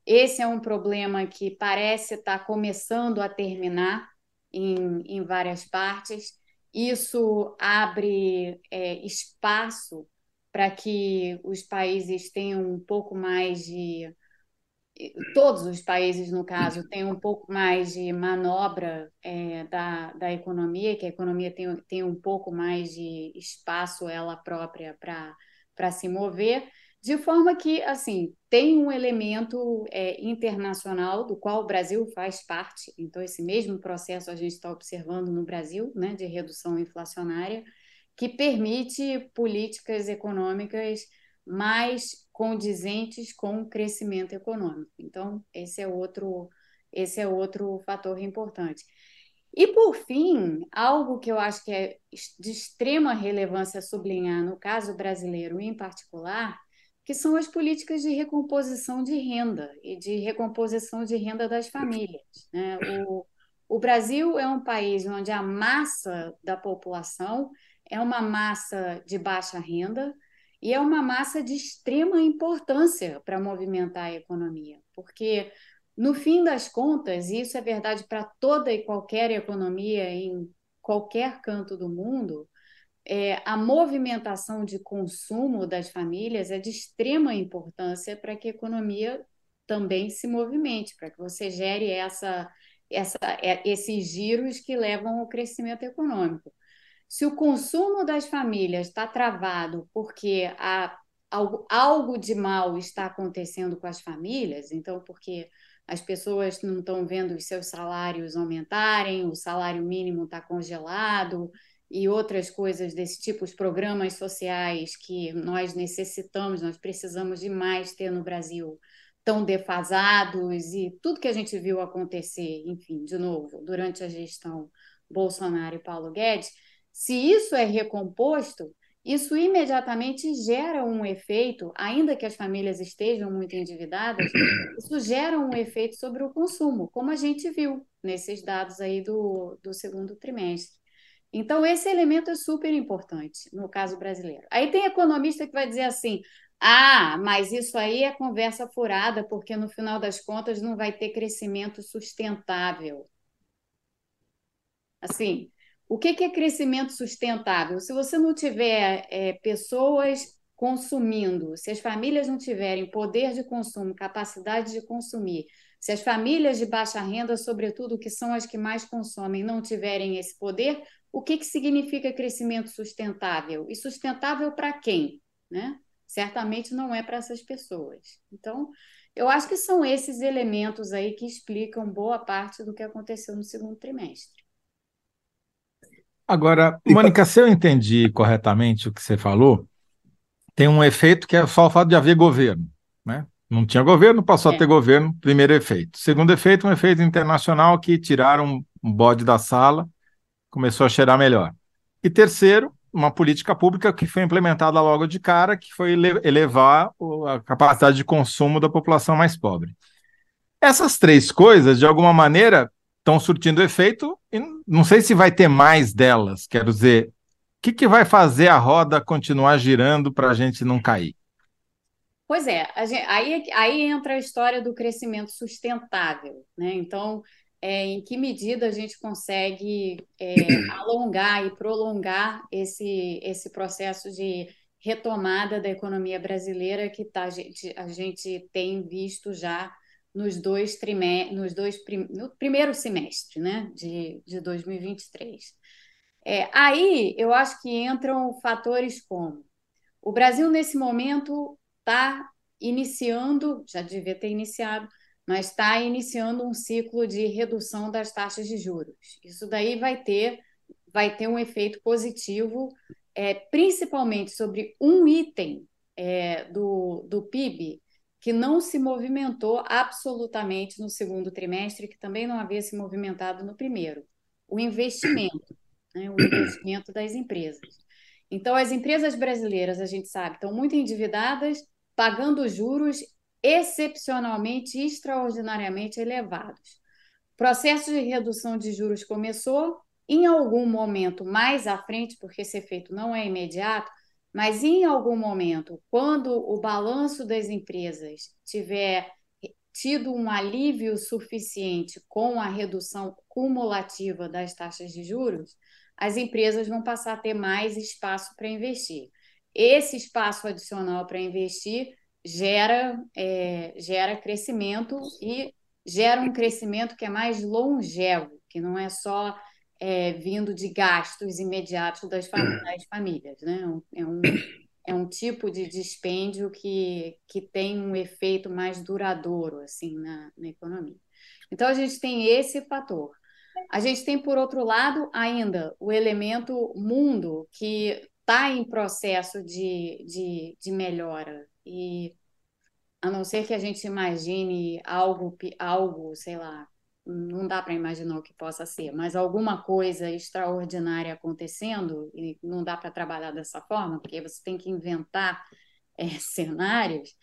Esse é um problema que parece estar começando a terminar em, em várias partes. Isso abre é, espaço para que os países tenham um pouco mais de todos os países, no caso, têm um pouco mais de manobra é, da, da economia, que a economia tem, tem um pouco mais de espaço ela própria para se mover, de forma que, assim, tem um elemento é, internacional do qual o Brasil faz parte. Então, esse mesmo processo a gente está observando no Brasil, né, de redução inflacionária, que permite políticas econômicas mais condizentes com o crescimento econômico. Então, esse é outro, esse é outro fator importante. E, por fim, algo que eu acho que é de extrema relevância sublinhar no caso brasileiro em particular, que são as políticas de recomposição de renda e de recomposição de renda das famílias. Né? O, o Brasil é um país onde a massa da população é uma massa de baixa renda e é uma massa de extrema importância para movimentar a economia, porque no fim das contas, e isso é verdade para toda e qualquer economia em qualquer canto do mundo, é, a movimentação de consumo das famílias é de extrema importância para que a economia também se movimente, para que você gere essa, essa, é, esses giros que levam ao crescimento econômico. Se o consumo das famílias está travado porque há, algo, algo de mal está acontecendo com as famílias, então, porque as pessoas não estão vendo os seus salários aumentarem, o salário mínimo está congelado e outras coisas desse tipo, os programas sociais que nós necessitamos, nós precisamos de mais ter no Brasil, tão defasados e tudo que a gente viu acontecer, enfim, de novo, durante a gestão Bolsonaro e Paulo Guedes, se isso é recomposto, isso imediatamente gera um efeito, ainda que as famílias estejam muito endividadas, isso gera um efeito sobre o consumo, como a gente viu nesses dados aí do, do segundo trimestre. Então, esse elemento é super importante no caso brasileiro. Aí tem economista que vai dizer assim: ah, mas isso aí é conversa furada, porque no final das contas não vai ter crescimento sustentável. Assim, o que, que é crescimento sustentável? Se você não tiver é, pessoas consumindo, se as famílias não tiverem poder de consumo, capacidade de consumir, se as famílias de baixa renda, sobretudo, que são as que mais consomem, não tiverem esse poder, o que, que significa crescimento sustentável? E sustentável para quem? Né? Certamente não é para essas pessoas. Então, eu acho que são esses elementos aí que explicam boa parte do que aconteceu no segundo trimestre. Agora, Mônica, se eu entendi corretamente o que você falou, tem um efeito que é só o fato de haver governo, né? Não tinha governo, passou é. a ter governo, primeiro efeito. Segundo efeito, um efeito internacional que tiraram um bode da sala, começou a cheirar melhor. E terceiro, uma política pública que foi implementada logo de cara, que foi elevar a capacidade de consumo da população mais pobre. Essas três coisas, de alguma maneira, estão surtindo efeito e não sei se vai ter mais delas. Quero dizer, o que, que vai fazer a roda continuar girando para a gente não cair? Pois é, gente, aí, aí entra a história do crescimento sustentável. Né? Então, é, em que medida a gente consegue é, alongar e prolongar esse, esse processo de retomada da economia brasileira que tá, a, gente, a gente tem visto já nos dois trimestres, nos dois prim... no primeiro semestre né, de, de 2023. É, aí eu acho que entram fatores como o Brasil, nesse momento, está iniciando, já devia ter iniciado, mas está iniciando um ciclo de redução das taxas de juros. Isso daí vai ter, vai ter um efeito positivo, é, principalmente sobre um item é, do, do PIB que não se movimentou absolutamente no segundo trimestre, que também não havia se movimentado no primeiro, o investimento, né, o investimento das empresas. Então, as empresas brasileiras, a gente sabe, estão muito endividadas, pagando juros excepcionalmente, extraordinariamente elevados. O processo de redução de juros começou, em algum momento mais à frente, porque esse efeito não é imediato, mas em algum momento, quando o balanço das empresas tiver tido um alívio suficiente com a redução cumulativa das taxas de juros, as empresas vão passar a ter mais espaço para investir. Esse espaço adicional para investir gera, é, gera crescimento e gera um crescimento que é mais longevo, que não é só é, vindo de gastos imediatos das, das famílias. Né? É, um, é um tipo de dispêndio que, que tem um efeito mais duradouro assim na, na economia. Então, a gente tem esse fator. A gente tem, por outro lado, ainda o elemento mundo, que está em processo de, de, de melhora. E a não ser que a gente imagine algo, algo sei lá, não dá para imaginar o que possa ser, mas alguma coisa extraordinária acontecendo, e não dá para trabalhar dessa forma, porque você tem que inventar é, cenários,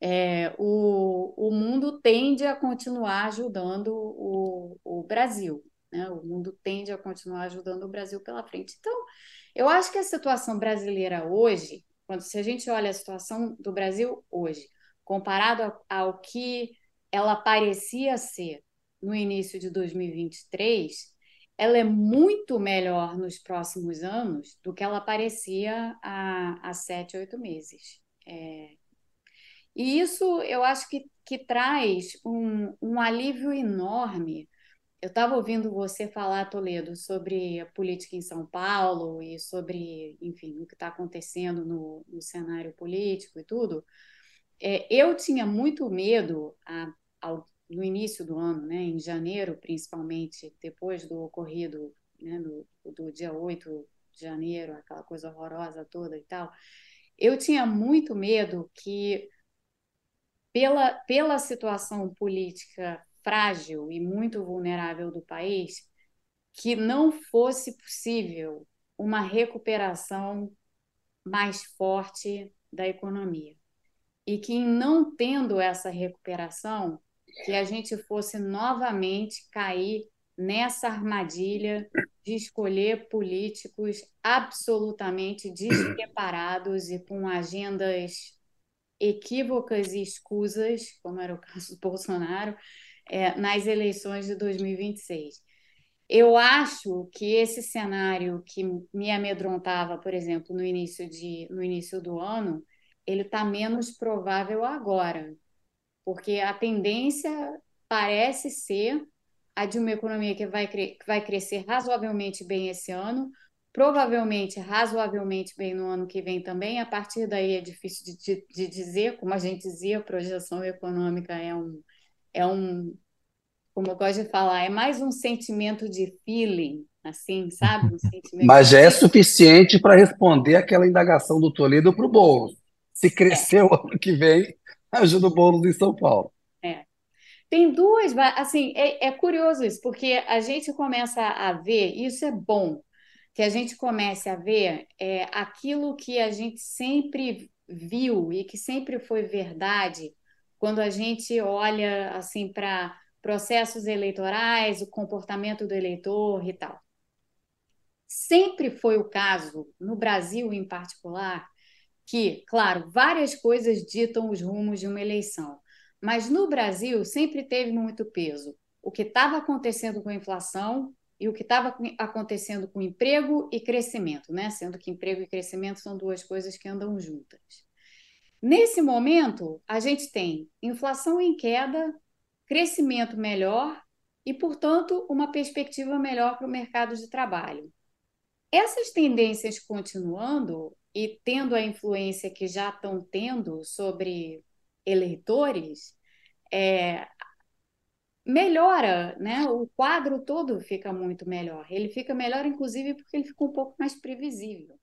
é, o, o mundo tende a continuar ajudando o, o Brasil. Né? O mundo tende a continuar ajudando o Brasil pela frente. Então, eu acho que a situação brasileira hoje, quando se a gente olha a situação do Brasil hoje, comparado ao, ao que ela parecia ser no início de 2023, ela é muito melhor nos próximos anos do que ela parecia há, há sete, oito meses. É... E isso eu acho que, que traz um, um alívio enorme. Eu estava ouvindo você falar, Toledo, sobre a política em São Paulo e sobre, enfim, o que está acontecendo no, no cenário político e tudo. É, eu tinha muito medo, a, ao no início do ano, né, em janeiro, principalmente, depois do ocorrido né, do dia 8 de janeiro, aquela coisa horrorosa toda e tal, eu tinha muito medo que, pela, pela situação política frágil e muito vulnerável do país, que não fosse possível uma recuperação mais forte da economia. E que, não tendo essa recuperação, que a gente fosse novamente cair nessa armadilha de escolher políticos absolutamente despreparados e com agendas equívocas e escusas, como era o caso do Bolsonaro, é, nas eleições de 2026. Eu acho que esse cenário que me amedrontava, por exemplo, no início, de, no início do ano, ele está menos provável agora, porque a tendência parece ser a de uma economia que vai, que vai crescer razoavelmente bem esse ano, provavelmente razoavelmente bem no ano que vem também. A partir daí é difícil de, de, de dizer, como a gente dizia, a projeção econômica é um, é um, como eu gosto de falar, é mais um sentimento de feeling, assim, sabe? Um sentimento Mas já é suficiente para responder aquela indagação do Toledo para o Boulos. Se crescer é. o ano que vem, ajuda o Boulos em São Paulo. É. Tem duas, assim, é, é curioso isso, porque a gente começa a ver, isso é bom, que a gente comece a ver é, aquilo que a gente sempre viu e que sempre foi verdade quando a gente olha assim para processos eleitorais, o comportamento do eleitor e tal. Sempre foi o caso, no Brasil em particular, que, claro, várias coisas ditam os rumos de uma eleição, mas no Brasil sempre teve muito peso o que estava acontecendo com a inflação e o que estava acontecendo com emprego e crescimento, né? Sendo que emprego e crescimento são duas coisas que andam juntas. Nesse momento, a gente tem inflação em queda, crescimento melhor e, portanto, uma perspectiva melhor para o mercado de trabalho. Essas tendências continuando, e tendo a influência que já estão tendo sobre eleitores, é, melhora, né? O quadro todo fica muito melhor. Ele fica melhor, inclusive, porque ele fica um pouco mais previsível.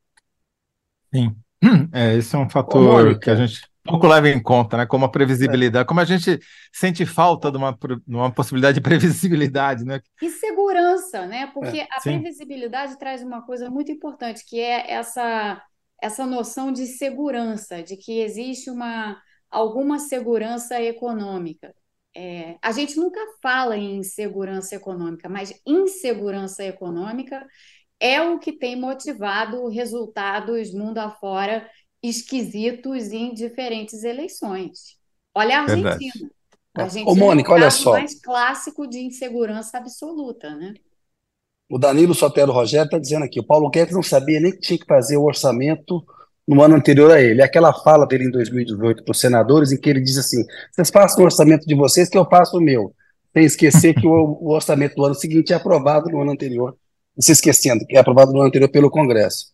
Sim, é, esse é um fator Ô, que a gente pouco leva em conta, né? Como a previsibilidade, é. como a gente sente falta de uma, de uma possibilidade de previsibilidade, né? E segurança, né? Porque é, a previsibilidade traz uma coisa muito importante, que é essa essa noção de segurança, de que existe uma alguma segurança econômica. É, a gente nunca fala em segurança econômica, mas insegurança econômica é o que tem motivado resultados mundo afora esquisitos em diferentes eleições. Olha a Argentina. Verdade. A Argentina Ô, Mônica, é o olha só. mais clássico de insegurança absoluta, né? O Danilo Sotero Rogério está dizendo aqui: o Paulo Guedes não sabia nem que tinha que fazer o orçamento no ano anterior a ele. Aquela fala dele em 2018 para os senadores, em que ele diz assim: vocês façam o orçamento de vocês, que eu faço o meu. Sem esquecer que o, o orçamento do ano seguinte é aprovado no ano anterior. Se esquecendo que é aprovado no ano anterior pelo Congresso.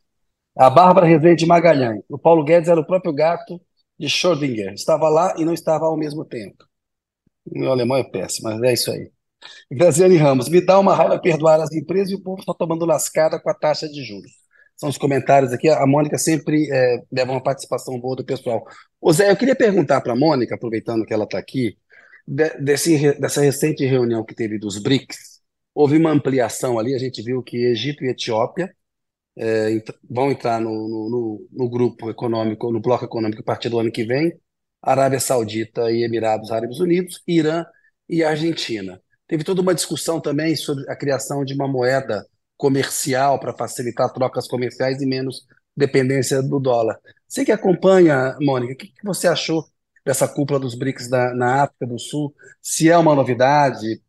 A Bárbara Rezende Magalhães. O Paulo Guedes era o próprio gato de Schrödinger. Estava lá e não estava ao mesmo tempo. Meu alemão é péssimo, mas é isso aí. Graziane Ramos, me dá uma raiva perdoar as empresas e o povo está tomando lascada com a taxa de juros. São os comentários aqui. A Mônica sempre é, leva uma participação boa do pessoal. Ô Zé, eu queria perguntar para a Mônica, aproveitando que ela está aqui, de, desse, dessa recente reunião que teve dos BRICS, houve uma ampliação ali, a gente viu que Egito e Etiópia é, vão entrar no, no, no, grupo econômico, no bloco econômico a partir do ano que vem, Arábia Saudita e Emirados Árabes Unidos, Irã e Argentina. Teve toda uma discussão também sobre a criação de uma moeda comercial para facilitar trocas comerciais e menos dependência do dólar. Você que acompanha, Mônica, o que, que você achou dessa cúpula dos BRICS na, na África do Sul? Se é uma novidade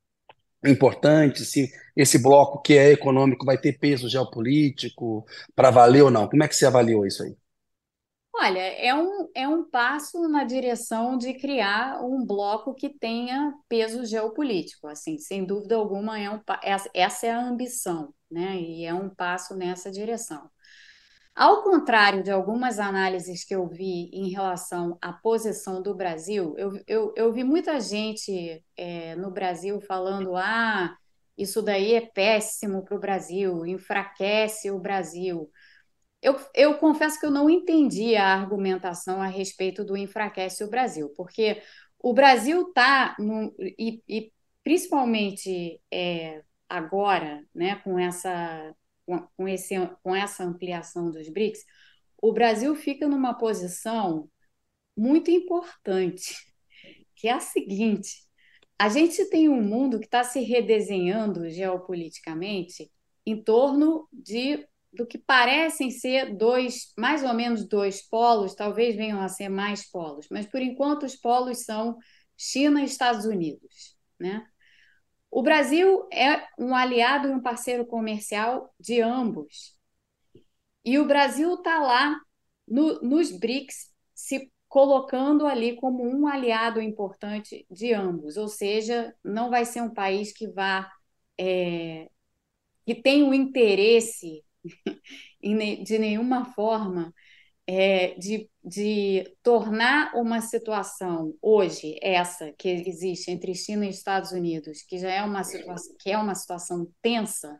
importante, se esse bloco que é econômico vai ter peso geopolítico para valer ou não? Como é que você avaliou isso aí? Olha, é um, é um passo na direção de criar um bloco que tenha peso geopolítico. Assim, sem dúvida alguma, é um, essa é a ambição, né? E é um passo nessa direção. Ao contrário de algumas análises que eu vi em relação à posição do Brasil, eu, eu, eu vi muita gente é, no Brasil falando: ah, isso daí é péssimo para o Brasil, enfraquece o Brasil. Eu, eu confesso que eu não entendi a argumentação a respeito do enfraquece o Brasil, porque o Brasil está, e, e, principalmente é, agora, né, com, essa, com, esse, com essa ampliação dos BRICS, o Brasil fica numa posição muito importante, que é a seguinte: a gente tem um mundo que está se redesenhando geopoliticamente em torno de do que parecem ser dois, mais ou menos dois polos, talvez venham a ser mais polos, mas por enquanto os polos são China e Estados Unidos, né? O Brasil é um aliado e um parceiro comercial de ambos. E o Brasil está lá no, nos BRICS se colocando ali como um aliado importante de ambos, ou seja, não vai ser um país que vá é, que tem o interesse de nenhuma forma é, de, de tornar uma situação hoje essa que existe entre China e Estados Unidos, que já é uma situação que é uma situação tensa,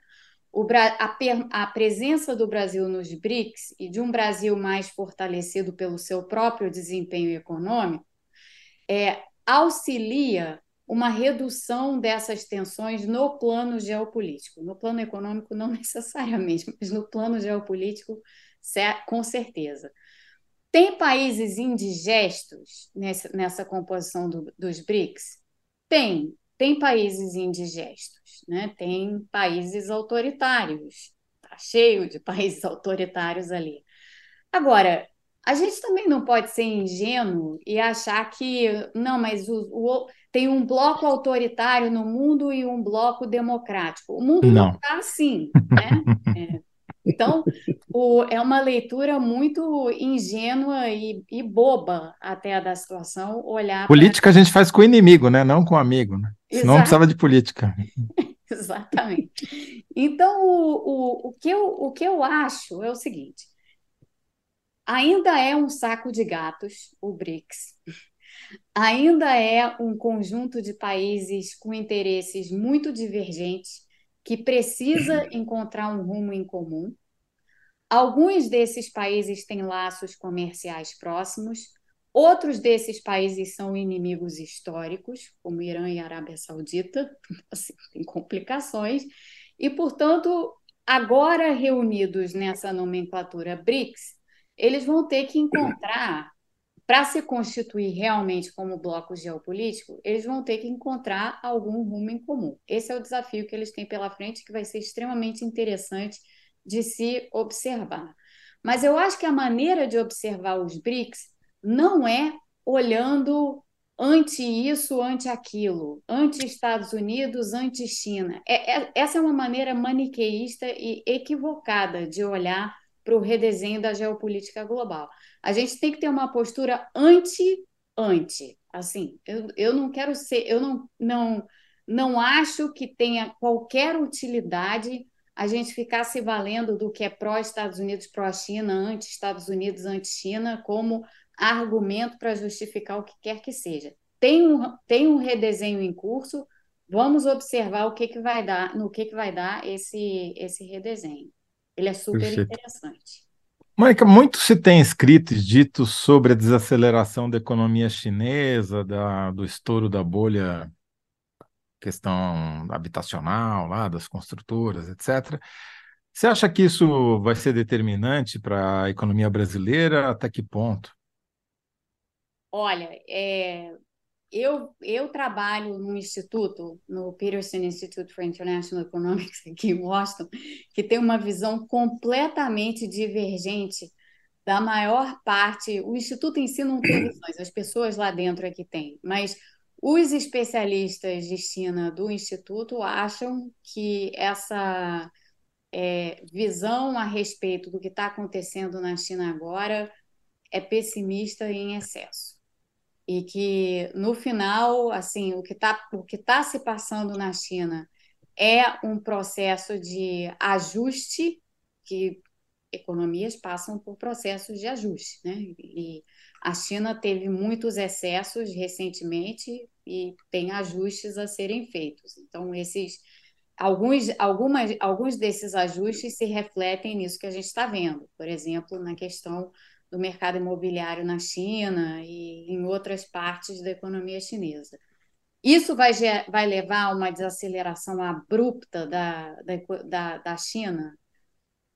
o, a, a presença do Brasil nos BRICS e de um Brasil mais fortalecido pelo seu próprio desempenho econômico é, auxilia uma redução dessas tensões no plano geopolítico. No plano econômico, não necessariamente, mas no plano geopolítico, com certeza. Tem países indigestos nessa, composição do, dos BRICS? Tem. Tem países indigestos, né? tem países autoritários. Está cheio de países autoritários ali. Agora, a gente também não pode ser ingênuo e achar que, não, mas o, o tem um bloco autoritário no mundo e um bloco democrático. O mundo não está assim, né? É. Então, o, é uma leitura muito ingênua e, e, boba até da situação olhar. Política pra... a gente faz com o inimigo, né? Não com o amigo, né? Senão não precisava de política. Exatamente. Então, o, o, o, que eu, o que eu acho é o seguinte: ainda é um saco de gatos, o BRICS ainda é um conjunto de países com interesses muito divergentes que precisa encontrar um rumo em comum. Alguns desses países têm laços comerciais próximos, outros desses países são inimigos históricos, como Irã e Arábia Saudita, assim, tem complicações, e, portanto, agora reunidos nessa nomenclatura BRICS, eles vão ter que encontrar para se constituir realmente como bloco geopolítico, eles vão ter que encontrar algum rumo em comum. Esse é o desafio que eles têm pela frente, que vai ser extremamente interessante de se observar. Mas eu acho que a maneira de observar os BRICS não é olhando ante isso, ante aquilo, ante Estados Unidos, ante China. É, é, essa é uma maneira maniqueísta e equivocada de olhar para o redesenho da geopolítica global. A gente tem que ter uma postura anti-anti. Assim, eu, eu não quero ser, eu não, não, não acho que tenha qualquer utilidade a gente ficar se valendo do que é pró-Estados Unidos, pró-China, anti-Estados Unidos, anti-China, como argumento para justificar o que quer que seja. Tem um, tem um redesenho em curso, vamos observar o que, que vai dar, no que, que vai dar esse, esse redesenho. Ele é super Perfeito. interessante. Mônica, muito se tem escrito e dito sobre a desaceleração da economia chinesa, da, do estouro da bolha, questão habitacional, lá, das construtoras, etc. Você acha que isso vai ser determinante para a economia brasileira? Até que ponto? Olha, é, eu, eu trabalho num instituto, no Peterson Institute for International Economics, aqui em Washington, que tem uma visão completamente divergente da maior parte. O instituto em si não tem visões, as pessoas lá dentro é que têm, mas os especialistas de China do instituto acham que essa é, visão a respeito do que está acontecendo na China agora é pessimista em excesso e que no final, assim, o que está o que tá se passando na China é um processo de ajuste que economias passam por processos de ajuste, né? E a China teve muitos excessos recentemente e tem ajustes a serem feitos. Então esses alguns algumas alguns desses ajustes se refletem nisso que a gente está vendo, por exemplo, na questão do mercado imobiliário na China e em outras partes da economia chinesa. Isso vai, vai levar a uma desaceleração abrupta da, da, da China?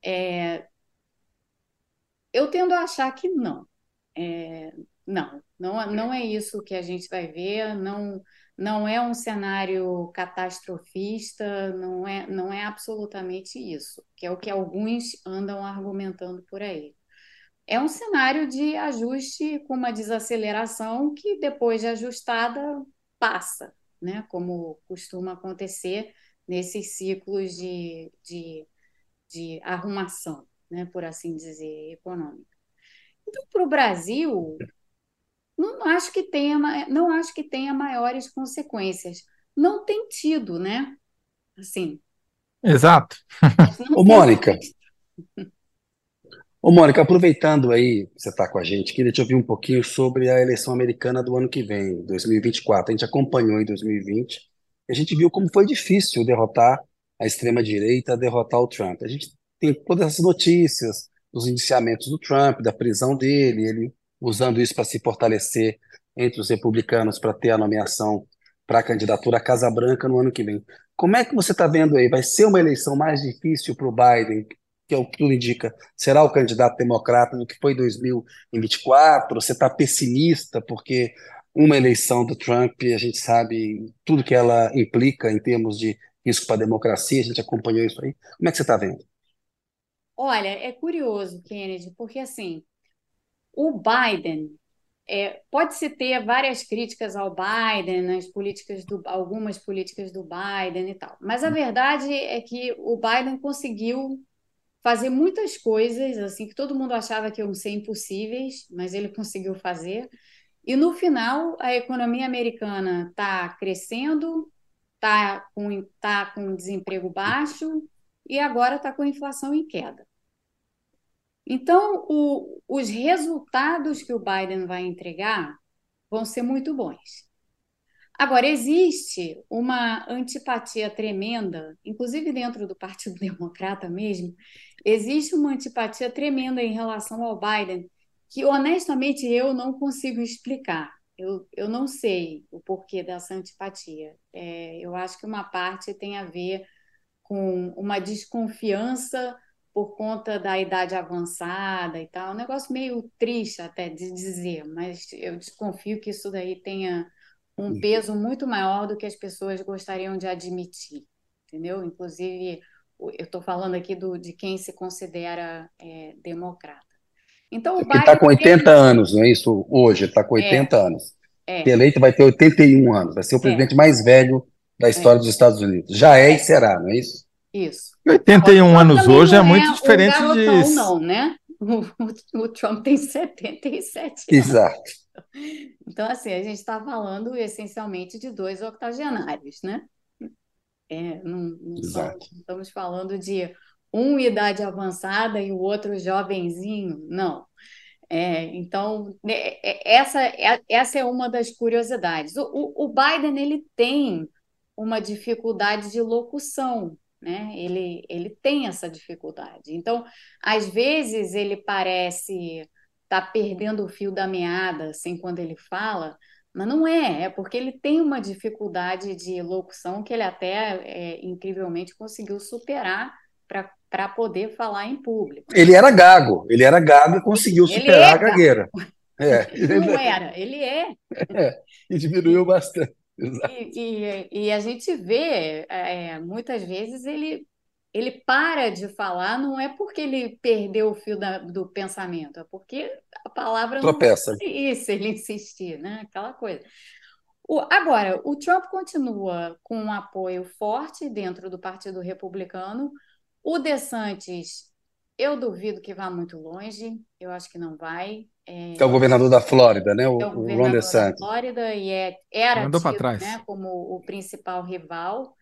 É, eu tendo a achar que não. É, não, não, não é isso que a gente vai ver, não, não é um cenário catastrofista, não é, não é absolutamente isso, que é o que alguns andam argumentando por aí é um cenário de ajuste com uma desaceleração que, depois de ajustada, passa, né? como costuma acontecer nesses ciclos de, de, de arrumação, né? por assim dizer, econômica. Então, para o Brasil, não acho que tenha, não acho que tenha maiores consequências. Não tem tido, né? Assim. Exato. Ô, Mônica, Ô, Mônica, aproveitando aí você está com a gente, queria te ouvir um pouquinho sobre a eleição americana do ano que vem, 2024. A gente acompanhou em 2020 e a gente viu como foi difícil derrotar a extrema-direita, derrotar o Trump. A gente tem todas essas notícias dos indiciamentos do Trump, da prisão dele, ele usando isso para se fortalecer entre os republicanos para ter a nomeação para a candidatura à Casa Branca no ano que vem. Como é que você está vendo aí? Vai ser uma eleição mais difícil para o Biden, que é o que tudo indica, será o candidato democrata no que foi 2024? Você está pessimista porque uma eleição do Trump, a gente sabe tudo que ela implica em termos de risco para a democracia, a gente acompanhou isso aí. Como é que você está vendo? Olha, é curioso, Kennedy, porque assim, o Biden é, pode-se ter várias críticas ao Biden, nas políticas do, algumas políticas do Biden e tal, mas a verdade é que o Biden conseguiu fazer muitas coisas assim que todo mundo achava que iam ser impossíveis, mas ele conseguiu fazer. E no final, a economia americana está crescendo, está com, tá com desemprego baixo e agora está com inflação em queda. Então, o, os resultados que o Biden vai entregar vão ser muito bons. Agora, existe uma antipatia tremenda, inclusive dentro do Partido Democrata mesmo, existe uma antipatia tremenda em relação ao Biden, que honestamente eu não consigo explicar. Eu, eu não sei o porquê dessa antipatia. É, eu acho que uma parte tem a ver com uma desconfiança por conta da idade avançada e tal. Um negócio meio triste até de dizer, mas eu desconfio que isso daí tenha um uhum. peso muito maior do que as pessoas gostariam de admitir, entendeu? Inclusive, eu estou falando aqui do, de quem se considera é, democrata. Então, o está com 80 tem... anos, não é isso? Hoje, está com 80 é, anos. É. Eleito vai ter 81 anos, vai ser o é. presidente mais velho da história é. dos Estados Unidos. Já é e será, não é isso? Isso. 81 anos hoje é muito diferente de. Não, né? O, o, Trump tem 77 anos. Exato. Então, assim, a gente está falando essencialmente de dois octogenários, né? É, não, não estamos falando de um idade avançada e o outro jovenzinho, não. É, então, né, é, essa, é, essa é uma das curiosidades. O, o, Biden ele tem uma dificuldade de locução, né? Ele, ele tem essa dificuldade. Então, às vezes ele parece estar tá perdendo o fio da meada, assim, quando ele fala, mas não é, é porque ele tem uma dificuldade de locução que ele até é, incrivelmente conseguiu superar para poder falar em público. Ele era gago, ele era gago e conseguiu superar é a gagueira. É. Não era, ele é. é. E diminuiu bastante. E, e, e, a gente vê, é, muitas vezes, ele, ele para de falar, não é porque ele perdeu o fio da, do pensamento, é porque a palavra Tropeça. não é isso, ele insistir, né? Aquela coisa. O, agora, o Trump continua com um apoio forte dentro do Partido Republicano. O DeSantis, eu duvido que vá muito longe, eu acho que não vai. É, é o governador da Flórida, né? O, é o governador Ron DeSantis. da Flórida e é, era tido, né, como o principal rival.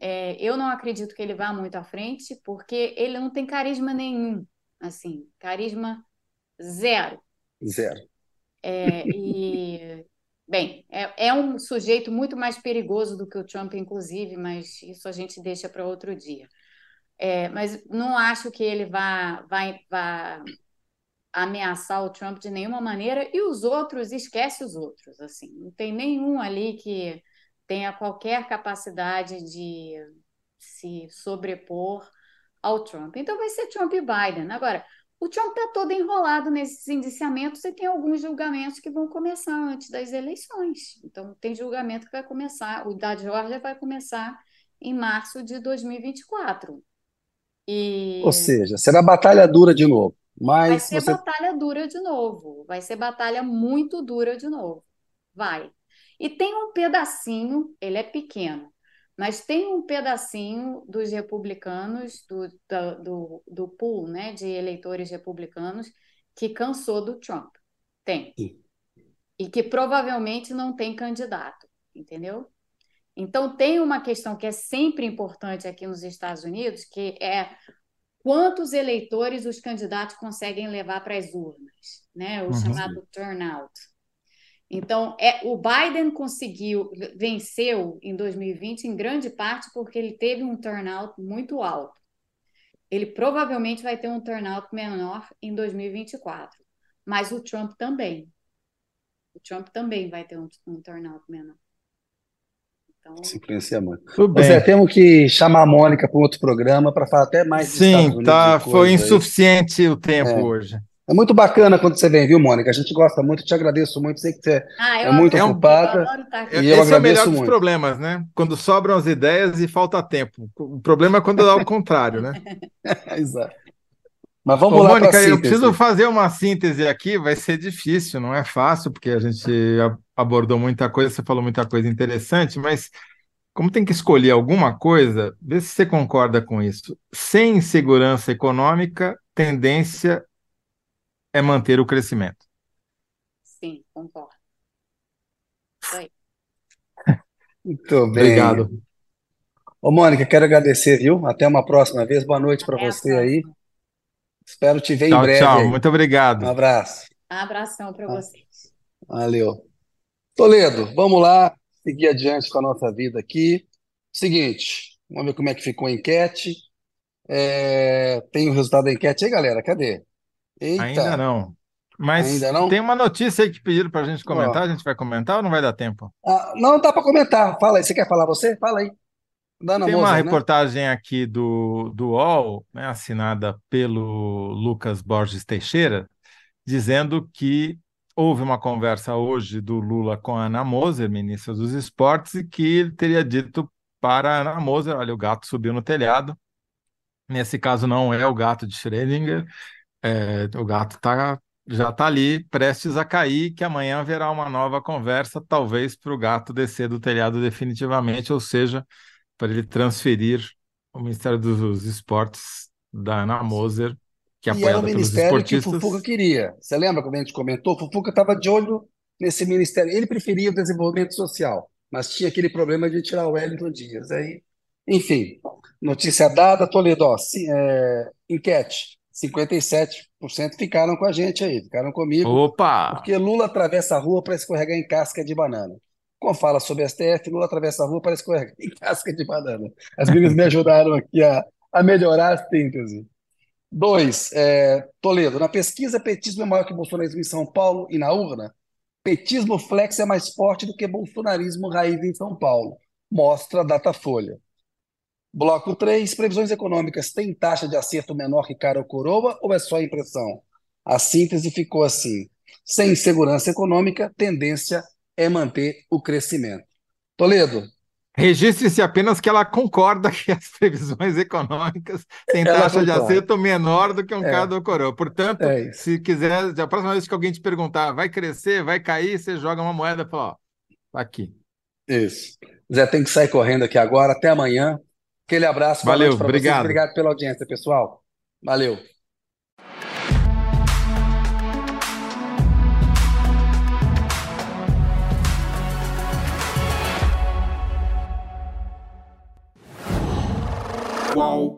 É, eu não acredito que ele vá muito à frente, porque ele não tem carisma nenhum, assim, carisma zero. Zero. É, e, bem, é, é um sujeito muito mais perigoso do que o Trump, inclusive, mas isso a gente deixa para outro dia. É, mas não acho que ele vá, vai, vá ameaçar o Trump de nenhuma maneira, e os outros, esquece os outros, assim, não tem nenhum ali que tenha qualquer capacidade de se sobrepor ao Trump. Então vai ser Trump e Biden. Agora, o Trump está todo enrolado nesses indiciamentos e tem alguns julgamentos que vão começar antes das eleições. Então, tem julgamento que vai começar, o da Georgia vai começar em março de 2024. E... Ou seja, será batalha dura de novo. Mas vai ser você... batalha dura de novo. Vai ser batalha muito dura de novo. Vai. E tem um pedacinho, ele é pequeno, mas tem um pedacinho dos republicanos, do, do, do, pool né, de eleitores republicanos, que cansou do Trump. Tem. E que provavelmente não tem candidato, entendeu? Então, tem uma questão que é sempre importante aqui nos Estados Unidos, que é quantos eleitores os candidatos conseguem levar para as urnas, né? o uhum. chamado turnout. Então, é, o Biden conseguiu, venceu em 2020 em grande parte porque ele teve um turnout muito alto. Ele provavelmente vai ter um turnout menor em 2024, mas o Trump também. O Trump também vai ter um, um turnout menor. Então... Se influencia muito. Tudo bem. Zé, temos que chamar a Mônica para um outro programa para falar até mais Sim, tá, foi insuficiente aí. o tempo é. hoje. É muito bacana quando você vem, viu, Mônica? A gente gosta muito, te agradeço muito, sei que você ah, é muito ocupada. Eu, e eu Esse é o melhor dos muito. problemas, né? Quando sobram as ideias e falta tempo. O problema é quando dá o contrário, né? Exato. Mas vamos Ô, lá Mônica, eu preciso fazer uma síntese aqui, vai ser difícil, não é fácil, porque a gente abordou muita coisa, você falou muita coisa interessante, mas como tem que escolher alguma coisa, vê se você concorda com isso. Sem insegurança econômica, tendência é manter o crescimento. Sim, concordo. Foi. Muito bem. Obrigado. Ô, Mônica, quero agradecer, viu? Até uma próxima vez. Boa noite para você aí. Espero te ver tchau, em breve. Tchau, aí. muito obrigado. Um abraço. Um abração para ah, vocês. Valeu. Toledo, vamos lá, seguir adiante com a nossa vida aqui. Seguinte, vamos ver como é que ficou a enquete. É, tem o resultado da enquete aí, galera? Cadê? Eita. Ainda não. Mas Ainda não? tem uma notícia aí que pediram para a gente comentar. Ó. A gente vai comentar ou não vai dar tempo? Ah, não dá para comentar. Fala aí. Você quer falar você? Fala aí. Dana tem uma né? reportagem aqui do, do UOL, né, assinada pelo Lucas Borges Teixeira, dizendo que houve uma conversa hoje do Lula com a Ana Moser, ministra dos Esportes, e que ele teria dito para a Ana Moser: olha, o gato subiu no telhado. Nesse caso, não é o gato de Schrödinger, é, o gato tá, já está ali, prestes a cair, que amanhã haverá uma nova conversa, talvez para o gato descer do telhado definitivamente, ou seja, para ele transferir o Ministério dos Esportes da Ana Moser, que é e era o ministério que o Fufuca queria. Você lembra quando a gente comentou? O Fufuca estava de olho nesse ministério. Ele preferia o desenvolvimento social, mas tinha aquele problema de tirar o Wellington Dias. Aí, enfim, notícia dada, Toledo, ó, é, enquete. 57% ficaram com a gente aí, ficaram comigo. Opa! Porque Lula atravessa a rua para escorregar em casca de banana. Como fala sobre STF, Lula atravessa a rua para escorregar em casca de banana. As meninas me ajudaram aqui a, a melhorar a síntese. Dois, é, Toledo, na pesquisa, petismo é maior que bolsonarismo em São Paulo e na urna. Petismo flex é mais forte do que bolsonarismo raiz em São Paulo. Mostra a Datafolha. Bloco 3, previsões econômicas. Tem taxa de acerto menor que cara ou coroa ou é só impressão? A síntese ficou assim. Sem insegurança econômica, tendência é manter o crescimento. Toledo. Registre-se apenas que ela concorda que as previsões econômicas têm taxa de acerto menor do que um é. cada coroa. Portanto, é se quiser, a próxima vez que alguém te perguntar, vai crescer, vai cair, você joga uma moeda e fala, ó, tá aqui. Isso. Zé, tem que sair correndo aqui agora. Até amanhã. Aquele abraço. Valeu, obrigado. Vocês. Obrigado pela audiência, pessoal. Valeu. Qual?